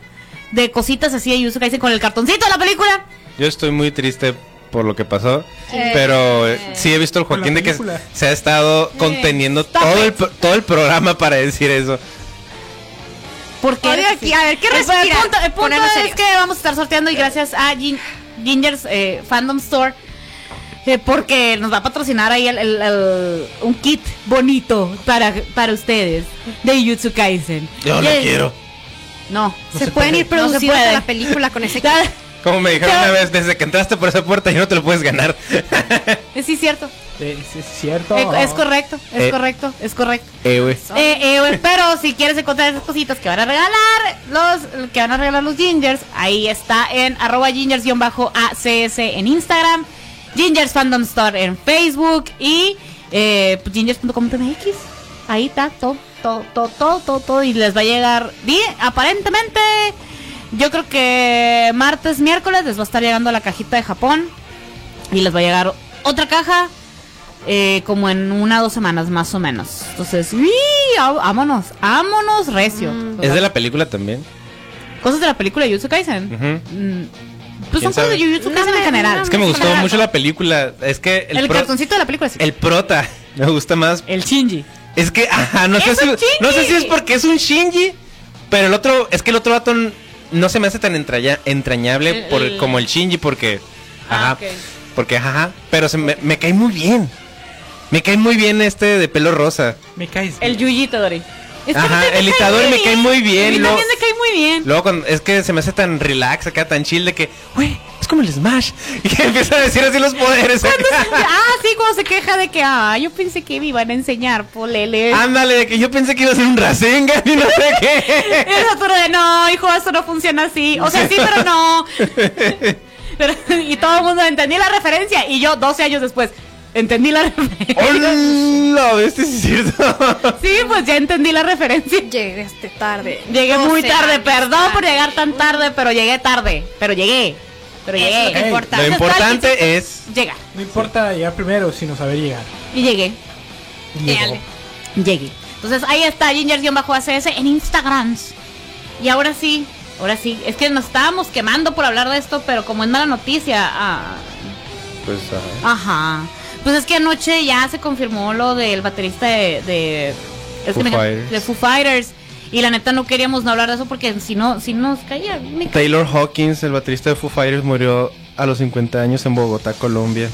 de cositas así de Jujutsu Kaisen con el cartoncito de la película. Yo estoy muy triste por lo que pasó, Eh, pero eh, sí he visto el Joaquín de que se ha estado conteniendo todo el, todo el programa para decir eso. Porque aquí, a ver, ¿qué el respirar? punto, el punto es que vamos a estar sorteando y gracias a Gin- Ginger's eh, Fandom Store. eh, porque nos va a patrocinar ahí el- el- el- un kit bonito para, para ustedes de Jujutsu Kaisen. Yo lo quiero. No. No se, se pueden puede. ir No produciendo puede. la película con ese Ya- Como me dijeron una vez, desde que entraste por esa puerta ya no te lo puedes ganar. sí, cierto. Es cierto. Eh, es correcto, es Eh. correcto, es correcto. eh, güey. Eh, eh, pero si quieres encontrar esas cositas que van a regalar, los que van a regalar los gingers, ahí está en arroba gingers-acs en Instagram, gingers fandom store en Facebook y eh, pues, gingers.com.mx. Ahí está todo, todo, todo, todo, todo, todo, y les va a llegar bien, aparentemente. Yo creo que martes, miércoles les va a estar llegando la cajita de Japón y les va a llegar otra caja eh, como en una o dos semanas más o menos. Entonces, ¡uy! ¡Á- vámonos, vámonos recio. ¿Es de la película también? Cosas de la película de Jujutsu Kaisen. Mm, Pues son ¿Quién cosas de? Jujutsu Kaisen No en general. no Es que me gustó general. mucho la película. Es que el, El, pro- cartoncito de la película sí. el prota me gusta más. El Shinji. Es que, ajá, no sé, ¡Es si, no sé si es porque es un Shinji, pero el otro, es que el otro vato no se me hace tan entraña- entrañable El- por, el- como el Shinji, porque, Ah, ajá, porque, ajá, pero se me, me cae muy bien. Me cae muy bien este de pelo rosa. Me caes. El Yuji Itadori. Es Ajá, el cae Itadori me cae muy bien, A mí también me cae muy bien. Luego cuando, es que se me hace tan relax acá, tan chill de que, güey, es como el Smash. Y empieza a decir así los poderes. ah, sí, cuando se queja de que, ah, yo pensé que me iban a enseñar, polele. Ándale, de que yo pensé que iba a ser un Rasengan y no sé qué. Es otro de no, hijo, eso no funciona así. O sea, sí, pero no. Pero- y todo el mundo entendí la referencia. Y yo, 12 años después, entendí la referencia. ¡Hola! ¿Este sí es cierto? Sí, pues ya entendí la referencia. Llegaste tarde. Llegué muy 12 tarde, perdón por llegar tan tarde, pero llegué tarde. Pero llegué. Pero es lo que llegué. importa. Lo importante es... Llega. No importa llegar primero, sino saber llegar. Y llegué. Llegó. Llegué. Entonces ahí está Gingers-ACS en Instagram. Y ahora sí, ahora sí. Es que nos estábamos quemando por hablar de esto, pero como es mala noticia. ah, Pues, ajá. Ajá. Pues es que anoche ya se confirmó lo del baterista de. de es Foo que me- Fighters. de Foo Fighters. Y la neta no queríamos no hablar de eso porque si no, si nos caía. me Taylor Hawkins, el baterista de Foo Fighters, murió a los 50 años en Bogotá, Colombia.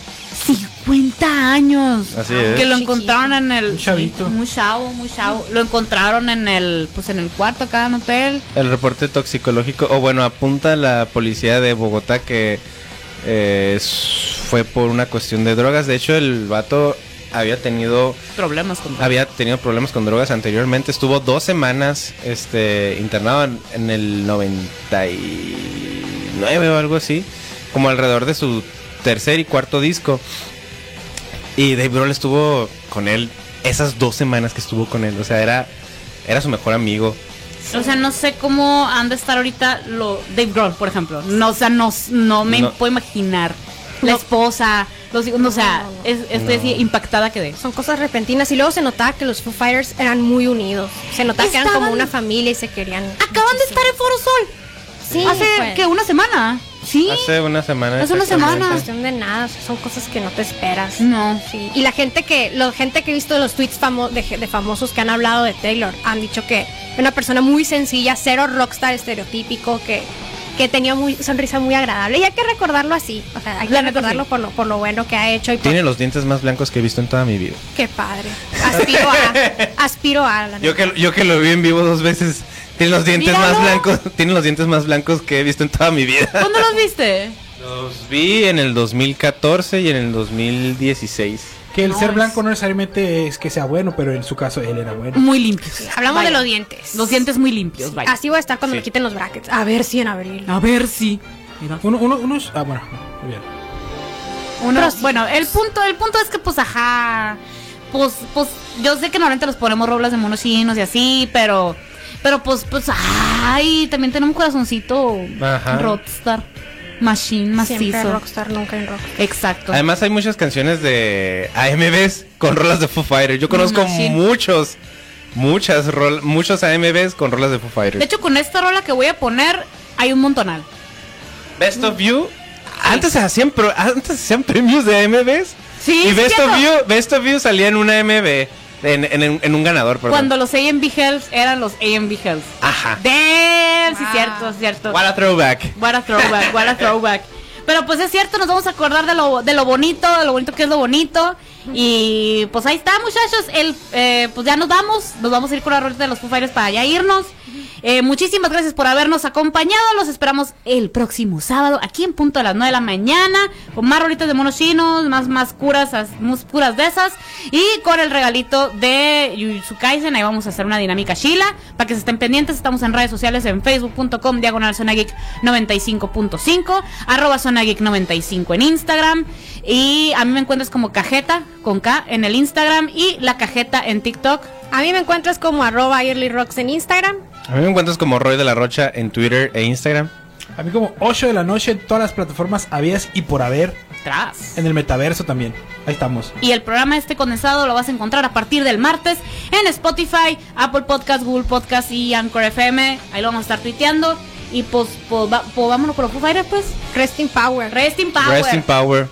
50 años. Así es. Que lo Chiquito. encontraron en el. Un chavito. Muy chavo, muy chavo. Lo encontraron en el. Pues en el cuarto acá en hotel. El reporte toxicológico, o bueno, apunta la policía de Bogotá que eh, fue por una cuestión de drogas. De hecho, el vato había tenido Problemas con había tenido problemas con drogas anteriormente. Estuvo dos semanas este, internado en, en el 99 o algo así. Como alrededor de su tercer y cuarto disco. Y Dave Grohl estuvo con él esas dos semanas que estuvo con él. O sea, era, era su mejor amigo. O sea, no sé cómo han de estar ahorita lo Dave Grohl, por ejemplo. No, o sea, no, no me No. puedo imaginar. La esposa, los hijos, no, o sea, es, estoy así impactada que de. Son cosas repentinas y luego se notaba que los Foo Fighters eran muy unidos. Se notaba que eran como una familia y se querían. Acaban de estar en Foro Sol. Sí, Hace pues, que una semana. Sí. Hace una semana. Hace una semana. cuestión de nada, son cosas que no te esperas. No. Sí. Y la gente que, la gente que he visto los tweets famo- de, de famosos que han hablado de Taylor han dicho que es una persona muy sencilla, cero rockstar estereotípico, que, que tenía muy sonrisa muy agradable. Y hay que recordarlo así. O sea, hay que La recordarlo sí. por lo, por lo bueno que ha hecho y por Tiene los dientes más blancos que he visto en toda mi vida. qué padre. Aspiro a, aspiro a la Yo que, yo que lo vi en vivo dos veces. Tiene los dientes Míralo. más blancos. Tiene los dientes más blancos que he visto en toda mi vida. ¿Cuándo los viste? Los vi en el 2014 y en el 2016. Que el No, ser blanco no necesariamente es que sea bueno, pero en su caso él era bueno. Muy limpios. Hablamos Vaya. de los dientes. Los dientes muy limpios, vaya. Así voy a estar cuando Sí. me quiten los brackets. A ver si en abril. A ver si. Mira. Uno, uno, unos. Ah, bueno, no, muy bien. Uno- Pero sí. bueno, el punto, el punto es que pues ajá. Pues, pues, yo sé que normalmente los ponemos rolas de monos chinos y así, pero. Pero pues, pues, ay, también tenemos un corazoncito Ajá. rockstar. Machine, Siempre macizo. rockstar, nunca en rock. Exacto. Además hay muchas canciones de AMVs con rolas de Foo Fighters. Yo conozco Machine. muchos, muchas rol, muchos AMVs con rolas de Foo Fighters. de hecho, con esta rola que voy a poner, hay un montonal. Best of You. Antes se hacían, pro- antes se hacían premios de AMVs. Sí, y es Best of. You, Best of You salía en una AMV. En, en- en un ganador, perdón. Cuando los AMV Hells eran los AMV Hells. Ajá. Damn, sí, cierto, es cierto. What a throwback. What a throwback, what a throwback. Pero pues es cierto, nos vamos a acordar de lo, de lo bonito, de lo bonito que es lo bonito. Y pues ahí está, muchachos. El, eh, pues ya nos vamos. Nos vamos a ir con la rolita de los Foo Fighters para ya irnos. Eh, muchísimas gracias por habernos acompañado. Los esperamos el próximo sábado aquí en punto de las 9 de la mañana. Con más rolitas de monos chinos, más, más curas, as- más puras de esas. Y con el regalito de Jujutsu Kaisen. Ahí vamos a hacer una dinámica chila. Para que se estén pendientes, estamos en redes sociales en facebook.com, diagonal Zona Geek 95.5, arroba Zona Geek 95 en Instagram. Y a mí me encuentras como cajeta con K en el Instagram y la cajeta en TikTok. A mí me encuentras como arroba Early Rocks en Instagram. A mí me encuentras como Roy de la Rocha en Twitter e Instagram. A mí como 8 de la noche en todas las plataformas habidas y por haber. Tras. En el metaverso también. Ahí estamos. Y el programa este condensado lo vas a encontrar a partir del martes en Spotify, Apple Podcast, Google Podcast y Anchor FM. Ahí lo vamos a estar tuiteando. Y pues, pues, va- pues vámonos por los Foo Fighters, pues. Rest in Power. Rest in Power. Rest in Power.